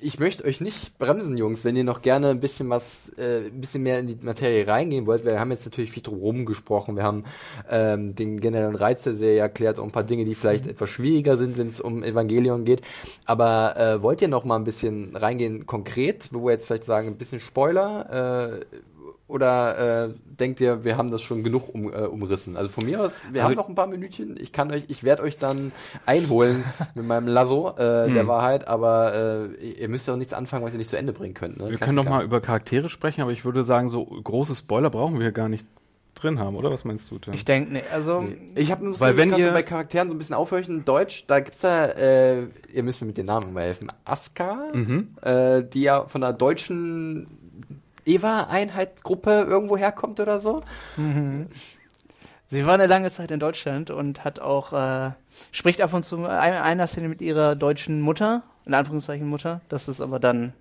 ich möchte euch nicht bremsen, Jungs, wenn ihr noch gerne ein bisschen was, äh, ein bisschen mehr in die Materie reingehen wollt. Wir haben jetzt natürlich viel drum gesprochen. Wir haben ähm, den generellen Reiz der Serie erklärt und ein paar Dinge, die vielleicht mhm. etwas schwieriger sind, wenn es um Evangelion geht. Aber äh, wollt ihr noch mal ein bisschen reingehen konkret, wo wir jetzt vielleicht sagen, ein bisschen Spoiler? Äh, oder äh, denkt ihr, wir haben das schon genug um, äh, umrissen? Also von mir aus, wir also haben noch ein paar Minütchen. Ich kann euch, ich werde euch dann einholen mit meinem Lasso äh, hm. der Wahrheit, aber äh, ihr müsst ja auch nichts anfangen, was ihr nicht zu Ende bringen könnt. Ne? Wir Klassiker. können noch mal über Charaktere sprechen, aber ich würde sagen, so große Spoiler brauchen wir gar nicht drin haben, oder? Was meinst du, Tim? Ich denke, nee, also nee. ich habe weil wenn ihr so bei Charakteren so ein bisschen aufhören, Deutsch, da gibt's ja, äh, ihr müsst mir mit den Namen mal helfen, Aska, mhm. äh, die ja von der deutschen Eva-Einheit-Gruppe irgendwo herkommt oder so. Mhm. Sie war eine lange Zeit in Deutschland und hat auch, äh, spricht ab und zu in einer Szene mit ihrer deutschen Mutter, in Anführungszeichen Mutter. Das ist aber dann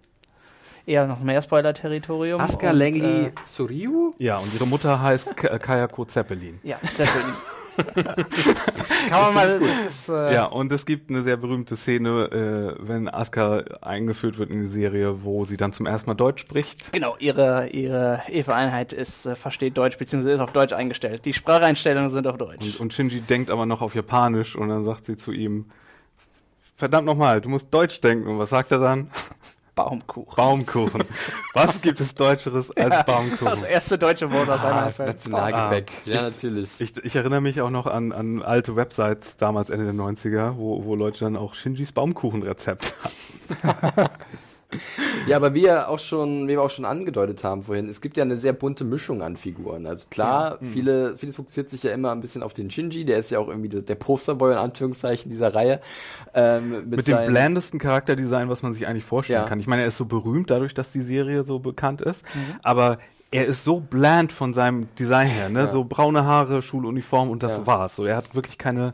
eher noch mehr Spoiler-Territorium. Aska Langley äh, Suryu? Ja, und ihre Mutter heißt Kayako Zeppelin. Ja, Zeppelin. Kann man mal. Ist, äh ja, und es gibt eine sehr berühmte Szene, äh, wenn Asuka eingeführt wird in die Serie, wo sie dann zum ersten Mal Deutsch spricht. Genau, ihre ihre Eva-Einheit ist äh, versteht Deutsch beziehungsweise ist auf Deutsch eingestellt. Die Spracheinstellungen sind auf Deutsch. Und, und Shinji denkt aber noch auf Japanisch und dann sagt sie zu ihm: Verdammt nochmal, du musst Deutsch denken. Und was sagt er dann? Baumkuchen. Baumkuchen. Was gibt es Deutscheres als ja, Baumkuchen? Das erste deutsche Wort aus einer ah, Nationalgebäck. Ah, ja, natürlich. Ich, ich, erinnere mich auch noch an, an alte Websites damals Ende der 90er, wo, wo Leute dann auch Shinjis Baumkuchenrezept hatten. ja, aber wie wir auch schon, wie wir auch schon angedeutet haben vorhin, es gibt ja eine sehr bunte Mischung an Figuren. Also klar, ja. viele, vieles fokussiert sich ja immer ein bisschen auf den Shinji, der ist ja auch irgendwie der, Posterboy in Anführungszeichen dieser Reihe. Ähm, mit, mit dem blandesten Charakterdesign, was man sich eigentlich vorstellen ja. kann. Ich meine, er ist so berühmt dadurch, dass die Serie so bekannt ist, mhm. aber er ist so bland von seinem Design her, ne? Ja. So braune Haare, Schuluniform und das war's. So, er hat wirklich keine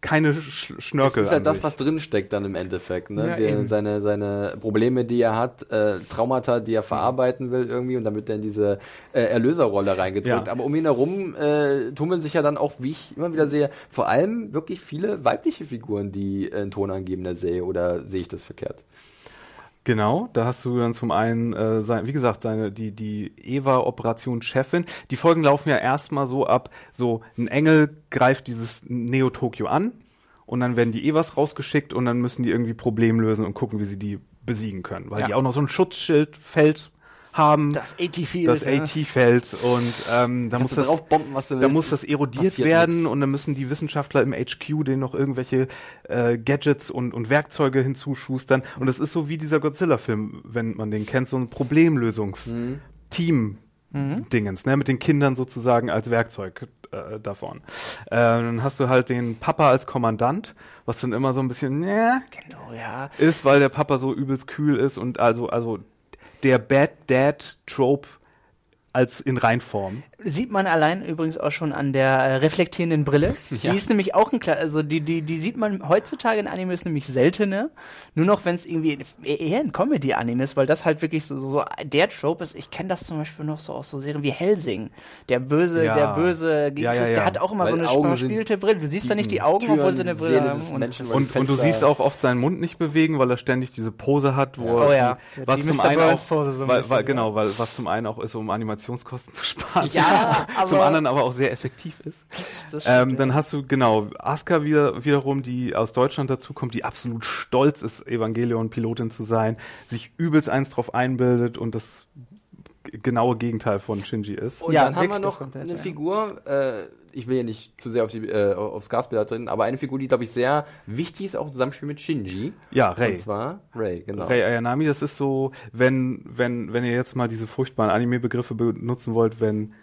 keine Sch Schnörkel. Das ist ja das, was drinsteckt dann im Endeffekt. Ne? Ja, Der, seine, seine Probleme, die er hat, äh, Traumata, die er verarbeiten will irgendwie und damit er in diese äh, Erlöserrolle reingedrückt. Ja. Aber um ihn herum äh, tummeln sich ja dann auch, wie ich immer wieder sehe, vor allem wirklich viele weibliche Figuren, die äh, einen Ton angeben in der Serie. Oder sehe ich das verkehrt? Genau, da hast du dann zum einen, äh, sein, wie gesagt, seine die die Eva-Operation-Chefin. Die Folgen laufen ja erstmal so ab, so ein Engel greift dieses Neo-Tokio an und dann werden die Evas rausgeschickt und dann müssen die irgendwie Problem lösen und gucken, wie sie die besiegen können, weil ja. die auch noch so ein Schutzschild fällt haben. Das AT-Feld. Das AT-Feld. Und ähm, da, muss das, bomben, da muss das erodiert werden nichts. und dann müssen die Wissenschaftler im HQ denen noch irgendwelche äh, Gadgets und, und Werkzeuge hinzuschustern. Und das ist so wie dieser Godzilla-Film, wenn man den kennt, so ein Problemlösungsteam. Mhm. Mhm. Dingens, ne, mit den Kindern sozusagen als Werkzeug äh, davon. Äh, dann hast du halt den Papa als Kommandant, was dann immer so ein bisschen ne, genau, ja. ist, weil der Papa so übelst kühl ist und also also der Bad Dad Trope als in Reinform. Sieht man allein übrigens auch schon an der äh, reflektierenden Brille. Ja. Die ist nämlich auch ein klar, also die, die, die sieht man heutzutage in Animes nämlich seltener. Nur noch, wenn es irgendwie eher ein Comedy-Anime ist, weil das halt wirklich so, so der Trope ist. Ich kenne das zum Beispiel noch so aus so Serien wie Helsing. Der böse, Ja. der böse Ja, ja, der hat auch immer Weil so eine Augen verspielte Brille. Du siehst da nicht die die Augen, obwohl Türen, sie eine die Brille Seele haben. Und. Und, und du siehst auch oft seinen Mund nicht bewegen, weil er ständig diese Pose hat, wo er Oh ja. die, Die was zum Mr. einen auch, so ein weil, bisschen, weil, genau, weil was zum einen auch ist, um Animationskosten zu sparen. Ja, zum aber- anderen aber auch sehr effektiv ist. das Ähm, stimmt, dann ja. hast du genau Asuka wieder wiederum, die aus Deutschland dazu kommt, die absolut stolz ist, Evangelion Pilotin zu sein, sich übelst eins drauf einbildet und das genaue Gegenteil von Shinji ist. Und Ja, dann haben wir das noch komplett, eine ja. Figur, äh, ich will ja nicht zu sehr auf die, äh, aufs Gasbilder drin, aber eine Figur, die, glaube ich, sehr wichtig ist, auch im Zusammenspiel mit Shinji. Ja, Rei. Und zwar Ray, genau. Rei Ayanami, das ist so, wenn, wenn, wenn ihr jetzt mal diese furchtbaren Anime-Begriffe benutzen wollt, wenn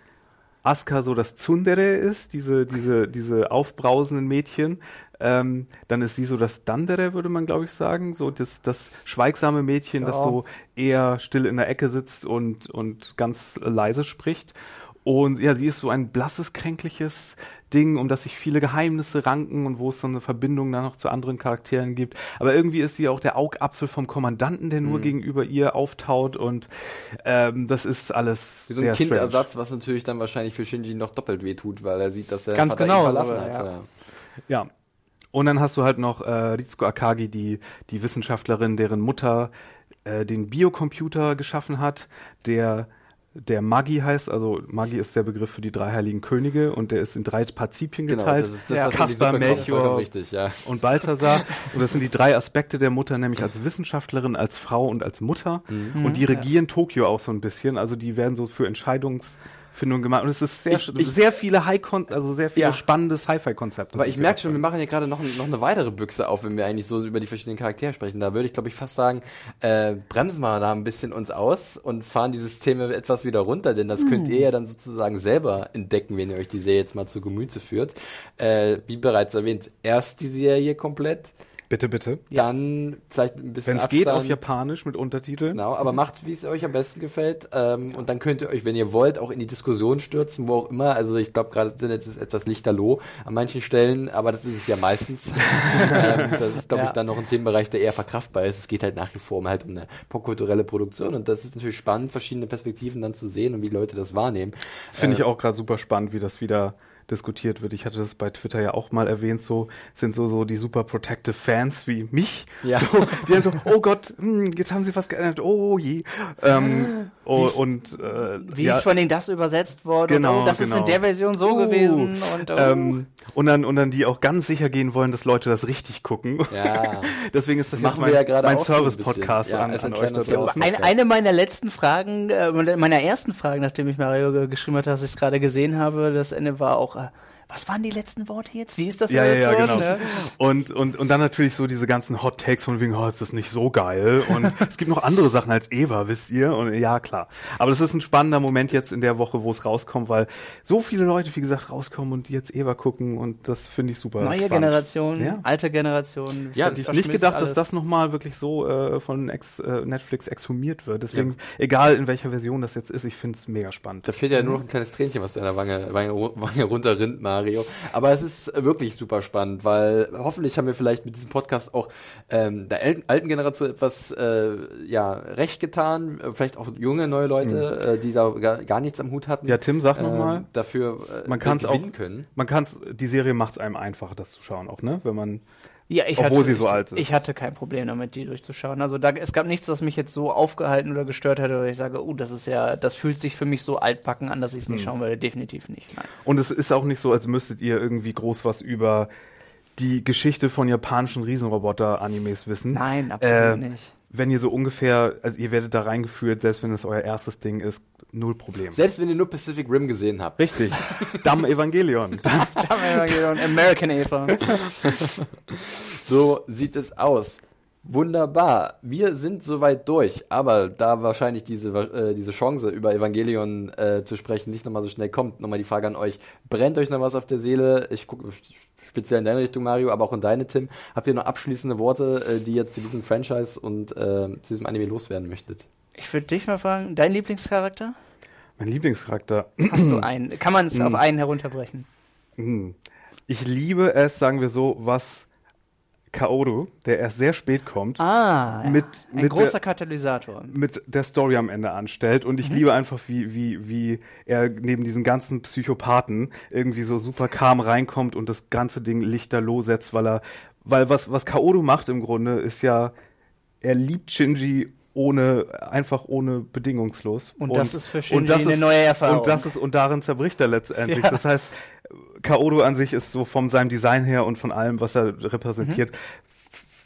Asuka so das Tsundere ist, diese, diese, diese aufbrausenden Mädchen, ähm, dann ist sie so das Dandere, würde man glaube ich sagen, so das, das schweigsame Mädchen, das Ja. so eher still in der Ecke sitzt und, und ganz leise spricht. Und ja, sie ist so ein blasses, kränkliches Ding, um das sich viele Geheimnisse ranken und wo es so eine Verbindung dann noch zu anderen Charakteren gibt. Aber irgendwie ist sie auch der Augapfel vom Kommandanten, der Mhm. nur gegenüber ihr auftaut und ähm, das ist alles Wie so sehr ein strange. Kindersatz, was natürlich dann wahrscheinlich für Shinji noch doppelt wehtut, weil er sieht, dass er Ganz genau, verlassen so, hat. ja. Ja. Ja. Und dann hast du halt noch äh, Ritsuko Akagi, die, die Wissenschaftlerin, deren Mutter äh, den Biocomputer geschaffen hat, der der Magi heißt, also Magi ist der Begriff für die drei heiligen Könige und der ist in drei Pazipien Genau, geteilt. das ist das, Ja. Kaspar, Melchior richtig, ja. und Balthasar. Und das sind die drei Aspekte der Mutter, nämlich als Wissenschaftlerin, als Frau und als Mutter. Mhm. Und die regieren Tokio auch so ein bisschen. Also die werden so für Entscheidungsfindung gemacht. Und es ist sehr, Ich- ich- sehr viele High also sehr viele Ja. spannende Sci-Fi-Konzepte. Aber ich merke schon, wir machen hier gerade noch, noch eine weitere Büchse auf, wenn wir eigentlich so über die verschiedenen Charaktere sprechen. Da würde ich, glaube ich, fast sagen, äh, bremsen wir da ein bisschen uns aus und fahren die Systeme etwas wieder runter, denn das könnt ihr ja dann sozusagen selber entdecken, wenn ihr euch die Serie jetzt mal zu Gemüte führt. Äh, wie bereits erwähnt, erst die Serie komplett, Bitte, bitte. dann vielleicht ein bisschen Wenn es geht, auf. Japanisch mit Untertiteln. Genau, aber macht, wie es euch am besten gefällt. Ähm, und dann könnt ihr euch, wenn ihr wollt, auch in die Diskussion stürzen, wo auch immer. Also ich glaube, gerade das Internet ist etwas lichterloh an manchen Stellen, aber das ist es ja meistens. ähm, das ist, glaube ich, Ja. dann noch ein Themenbereich, der eher verkraftbar ist. Es geht halt nach wie vor um halt um eine popkulturelle Produktion und das ist natürlich spannend, verschiedene Perspektiven dann zu sehen und wie Leute das wahrnehmen. Das finde ich Äh, auch gerade super spannend, wie das wieder diskutiert wird. Ich hatte das bei Twitter ja auch mal erwähnt, so sind so so die super protective Fans wie mich, Ja. so, die dann so, oh Gott, hm, jetzt haben sie was geändert, oh je. Ähm, oh, und äh, Wie ja, ist von denen das übersetzt worden? Genau, und, oh, das ist genau. in der Version so Uh, gewesen. Und, oh. ähm, und dann und dann die auch ganz sicher gehen wollen, dass Leute das richtig gucken. Ja. Deswegen ist das Machen jetzt mein, ja mein so Service-Podcast bisschen. Ja, an, an euch da draußen. eine, eine meiner letzten Fragen, äh, meiner ersten Fragen, nachdem ich Mario ge- geschrieben hatte, dass ich es gerade gesehen habe, das Ende war auch, äh, was waren die letzten Worte jetzt? Wie ist das Ja, ja, ja, übersetzt genau. ne? Und, und, und dann natürlich so diese ganzen Hot Takes von wegen, oh, ist das nicht so geil. Und es gibt noch andere Sachen als Eva, wisst ihr? Und ja, klar. Aber das ist ein spannender Moment jetzt in der Woche, wo es rauskommt, weil so viele Leute, wie gesagt, rauskommen und die jetzt Eva gucken und das finde ich super Neue spannend. Generation, Ja. alte Generation. Ja, ver- ich nicht gedacht, dass alles. das nochmal wirklich so äh, von ex, äh, Netflix exhumiert wird. Deswegen, egal in welcher Version das jetzt ist, ich finde es mega spannend. Da fehlt ja nur noch ein kleines Tränchen, was deiner Wange, Wange, Wange runterrinnt, Mario. Aber es ist äh, wirklich super spannend, weil hoffentlich haben wir vielleicht mit diesem Podcast auch ähm, der alten Generation etwas äh, ja, recht getan. Äh, Vielleicht auch junge, neue Leute, äh, die da gar, gar nichts am Hut hatten. Mhm. Ja, Tim, sag noch ähm, mal. Dafür äh, Man kann's gewinnen auch- können. Man kann's, die Serie macht es einem einfacher, das zu schauen, auch, ne? Wenn man Ja, ich Obwohl hatte, sie so ich, alt ist. Ich hatte kein Problem damit, die durchzuschauen. Also da, es gab nichts, was mich jetzt so aufgehalten oder gestört hätte, oder ich sage, oh, das ist ja, das fühlt sich für mich so altbacken an, dass ich es Hm. nicht schauen werde. Definitiv nicht. Nein. Und es ist auch nicht so, als müsstet ihr irgendwie groß was über die Geschichte von japanischen Riesenroboter-Animes wissen. Nein, absolut Äh, nicht. Wenn ihr so ungefähr, also ihr werdet da reingeführt, selbst wenn es euer erstes Ding ist, null Problem. Selbst wenn ihr nur Pacific Rim gesehen habt. Richtig. Damm Evangelion. American Eva. So sieht es aus. Wunderbar. Wir sind soweit durch, aber da wahrscheinlich diese, äh, diese Chance, über Evangelion äh, zu sprechen, nicht nochmal so schnell kommt, nochmal die Frage an euch. Brennt euch noch was auf der Seele? Ich gucke speziell in deine Richtung, Mario, aber auch in deine, Tim. Habt ihr noch abschließende Worte, äh, die ihr zu diesem Franchise und äh, zu diesem Anime loswerden möchtet? Ich würde dich mal fragen, dein Lieblingscharakter? Mein Lieblingscharakter. Hast du einen? Kann man es auf einen herunterbrechen? Hm. Ich liebe es, sagen wir so, was Kaoru, der erst sehr spät kommt, Ah, ja. mit, ein mit, großer der, Katalysator. mit der Story am Ende anstellt. Und Mhm. ich liebe einfach, wie, wie, wie er neben diesen ganzen Psychopathen irgendwie so super calm reinkommt und das ganze Ding lichterloh setzt, weil er, weil was, was Kaoru macht im Grunde, ist ja, er liebt Shinji ohne, einfach ohne bedingungslos. Und das ist für und Shinji eine ist, neue Erfahrung. Und das ist, und darin zerbricht er letztendlich. Ja. Das heißt, Kaoru an sich ist so von seinem Design her und von allem, was er repräsentiert,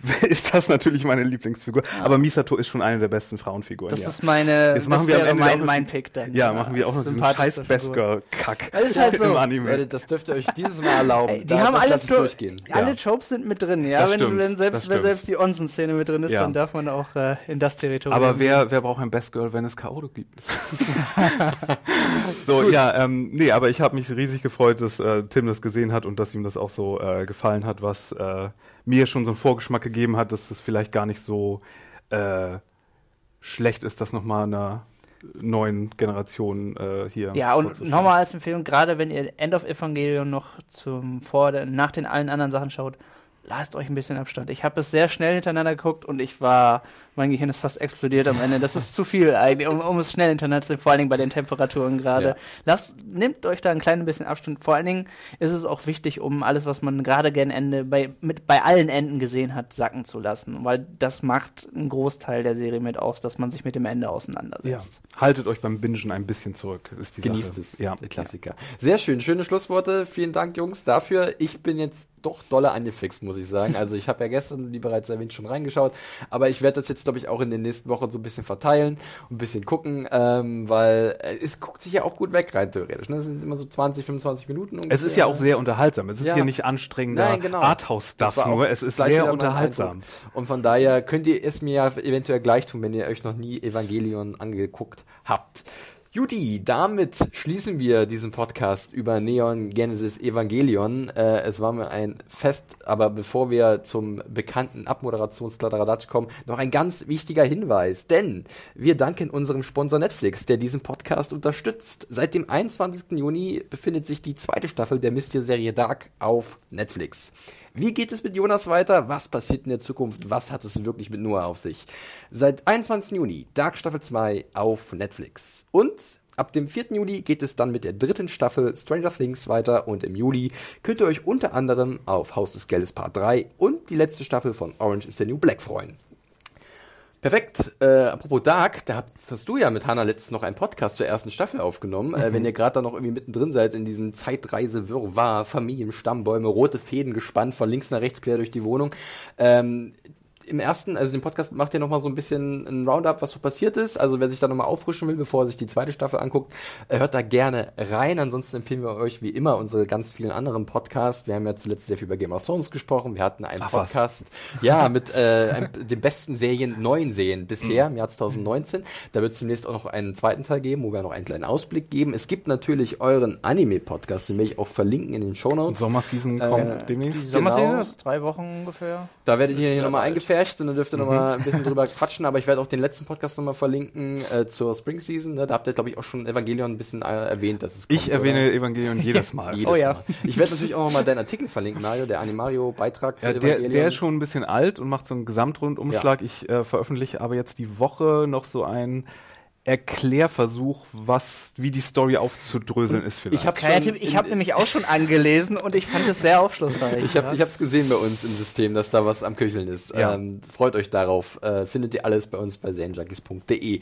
ist das natürlich meine Lieblingsfigur. Aber Misato ist schon eine der besten Frauenfiguren. Das ja. ist meine, Jetzt das machen wir am wäre Ende auch mein, mein Pick dann. ja, machen wir auch noch diesen scheiß sympathischste Best Figur. Girl Kack Das ist halt so. im Anime. Leute, das dürft ihr euch dieses Mal erlauben. Ey, die Da- haben alle, durchgehen. alle Ja. Tropes sind mit drin, ja. Wenn, stimmt, wenn, selbst, wenn selbst die Onsen-Szene mit drin ist, Ja. dann darf man auch äh, in das Territorium. Aber wer, wer braucht ein Best Girl, wenn es Kaoru gibt? so, ja, ähm, nee, aber ich habe mich riesig gefreut, dass äh, Tim das gesehen hat und dass ihm das auch so äh, gefallen hat, was äh, mir schon so einen Vorgeschmack gegeben hat, dass es vielleicht gar nicht so äh, schlecht ist, das nochmal einer neuen Generation äh, hier Ja, und nochmal als Empfehlung, gerade wenn ihr End of Evangelion noch zum vor nach den allen anderen Sachen schaut, lasst euch ein bisschen Abstand. Ich habe es sehr schnell hintereinander geguckt und ich war, mein Gehirn ist fast explodiert am Ende. Das ist zu viel eigentlich, um, um es schnell hintereinander zu vor allen Dingen bei den Temperaturen gerade. Ja. Lasst, nehmt euch da ein kleines bisschen Abstand. Vor allen Dingen ist es auch wichtig, um alles, was man gerade gern Ende bei, mit, bei allen Enden gesehen hat, sacken zu lassen. Weil das macht einen Großteil der Serie mit aus, dass man sich mit dem Ende ja. auseinandersetzt. Haltet euch beim Bingen ein bisschen zurück, ist die Genießt Sache. es, Ja. der Klassiker. Sehr schön, schöne Schlussworte. Vielen Dank, Jungs, dafür. Ich bin jetzt doch dolle angefixt, muss ich sagen. Also ich habe ja gestern, wie bereits erwähnt, schon reingeschaut, aber ich werde das jetzt, glaube ich, auch in den nächsten Wochen so ein bisschen verteilen und ein bisschen gucken, ähm, weil äh, es guckt sich ja auch gut weg rein theoretisch. Ne? Das sind immer so 20, 25 Minuten ungefähr. Es ist ja auch sehr unterhaltsam. Es ist Ja. hier nicht anstrengender Nein, genau. Arthouse-Stuff nur. Es ist sehr unterhaltsam. Und von daher könnt ihr es mir ja eventuell gleich tun, wenn ihr euch noch nie Evangelion angeguckt habt. Judy, damit schließen wir diesen Podcast über Neon Genesis Evangelion. Äh, es war mir ein Fest, aber bevor wir zum bekannten Abmoderationskladderadatsch kommen, noch ein ganz wichtiger Hinweis. Denn wir danken unserem Sponsor Netflix, der diesen Podcast unterstützt. Seit dem 21. Juni befindet sich die zweite Staffel der Mystery-Serie Dark auf Netflix. Wie geht es mit Jonas weiter? Was passiert in der Zukunft? Was hat es wirklich mit Noah auf sich? Seit 21. Juni Dark Staffel 2 auf Netflix. Und ab dem 4. Juli geht es dann mit der dritten Staffel Stranger Things weiter und im Juli könnt ihr euch unter anderem auf Haus des Geldes Part 3 und die letzte Staffel von Orange is the New Black freuen. Perfekt. Äh, apropos Dark, da hast, hast du ja mit Hannah letztens noch einen Podcast zur ersten Staffel aufgenommen. Äh, wenn ihr gerade da noch irgendwie mittendrin seid in diesem Zeitreise-Wirrwarr, Familienstammbäume, rote Fäden gespannt von links nach rechts quer durch die Wohnung. Ähm, im ersten, also den Podcast macht ihr nochmal so ein bisschen ein Roundup, was so passiert ist. Also wer sich da nochmal auffrischen will, bevor er sich die zweite Staffel anguckt, äh, hört da gerne rein. Ansonsten empfehlen wir euch wie immer unsere ganz vielen anderen Podcasts. Wir haben ja zuletzt sehr viel über Game of Thrones gesprochen. Wir hatten einen Ach, was. Podcast, ja, mit äh, einem, den besten Serien, neuen Serien bisher im Jahr 2019. Da wird es demnächst auch noch einen zweiten Teil geben, wo wir noch einen kleinen Ausblick geben. Es gibt natürlich euren Anime-Podcast, den werde ich auch verlinken in den Shownotes. Sommerseason Äh, kommt Die demnächst. Sommerserie Genau. ist drei Wochen ungefähr. Da werdet ihr hier nochmal bald. Eingefärbt und dann dürft ihr nochmal ein bisschen drüber quatschen, aber ich werde auch den letzten Podcast nochmal verlinken äh, zur Spring Season. Ne? Da habt ihr, glaube ich, auch schon Evangelion ein bisschen äh, erwähnt, dass es kommt, Ich erwähne oder? Evangelion jedes Mal. Jedes Oh ja. Mal. Ich werde natürlich auch nochmal deinen Artikel verlinken, Mario, der Animario-Beitrag zu Ja, der, Evangelion. der ist schon ein bisschen alt und macht so einen Gesamtrundumschlag. Ich äh, veröffentliche aber jetzt die Woche noch so einen Erklärversuch, was, wie die Story aufzudröseln ist vielleicht. ich habe Kreativ, ich habe nämlich auch schon angelesen und ich fand es sehr aufschlussreich. Ich habe ich hab's gesehen bei uns im System, dass da was am Köcheln ist. Ja. Ähm, freut euch darauf. Äh, findet ihr alles bei uns bei serienjunkies.de.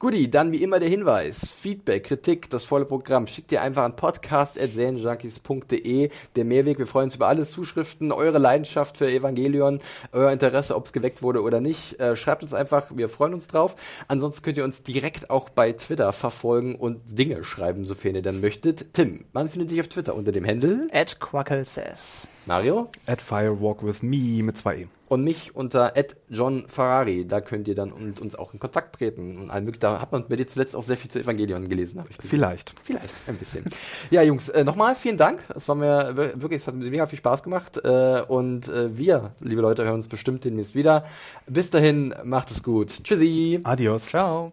Guti, dann wie immer der Hinweis. Feedback, Kritik, das volle Programm. Schickt ihr einfach an podcast.serienjunkies.de. Der Mehrweg, wir freuen uns über alle Zuschriften, eure Leidenschaft für Evangelion, euer Interesse, ob es geweckt wurde oder nicht. Äh, schreibt uns einfach, wir freuen uns drauf. Ansonsten könnt ihr uns direkt auch bei Twitter verfolgen und Dinge schreiben, sofern ihr dann möchtet. Tim, man findet dich auf Twitter unter dem Handle. Ed Quackle says. Mario? At Firewalk with Me mit zwei E. und mich unter John Ferrari. Da könnt ihr dann mit uns auch in Kontakt treten. Und all möglich- da hat man bei dir zuletzt auch sehr viel zu Evangelion gelesen, habe ich gesehen. Vielleicht. Vielleicht, ein bisschen. ja, Jungs, äh, nochmal vielen Dank. Es war mir wir- wirklich, es hat mir mega viel Spaß gemacht. Äh, und äh, wir, liebe Leute, hören uns bestimmt demnächst wieder. Bis dahin, macht es gut. Tschüssi. Adios. Ciao.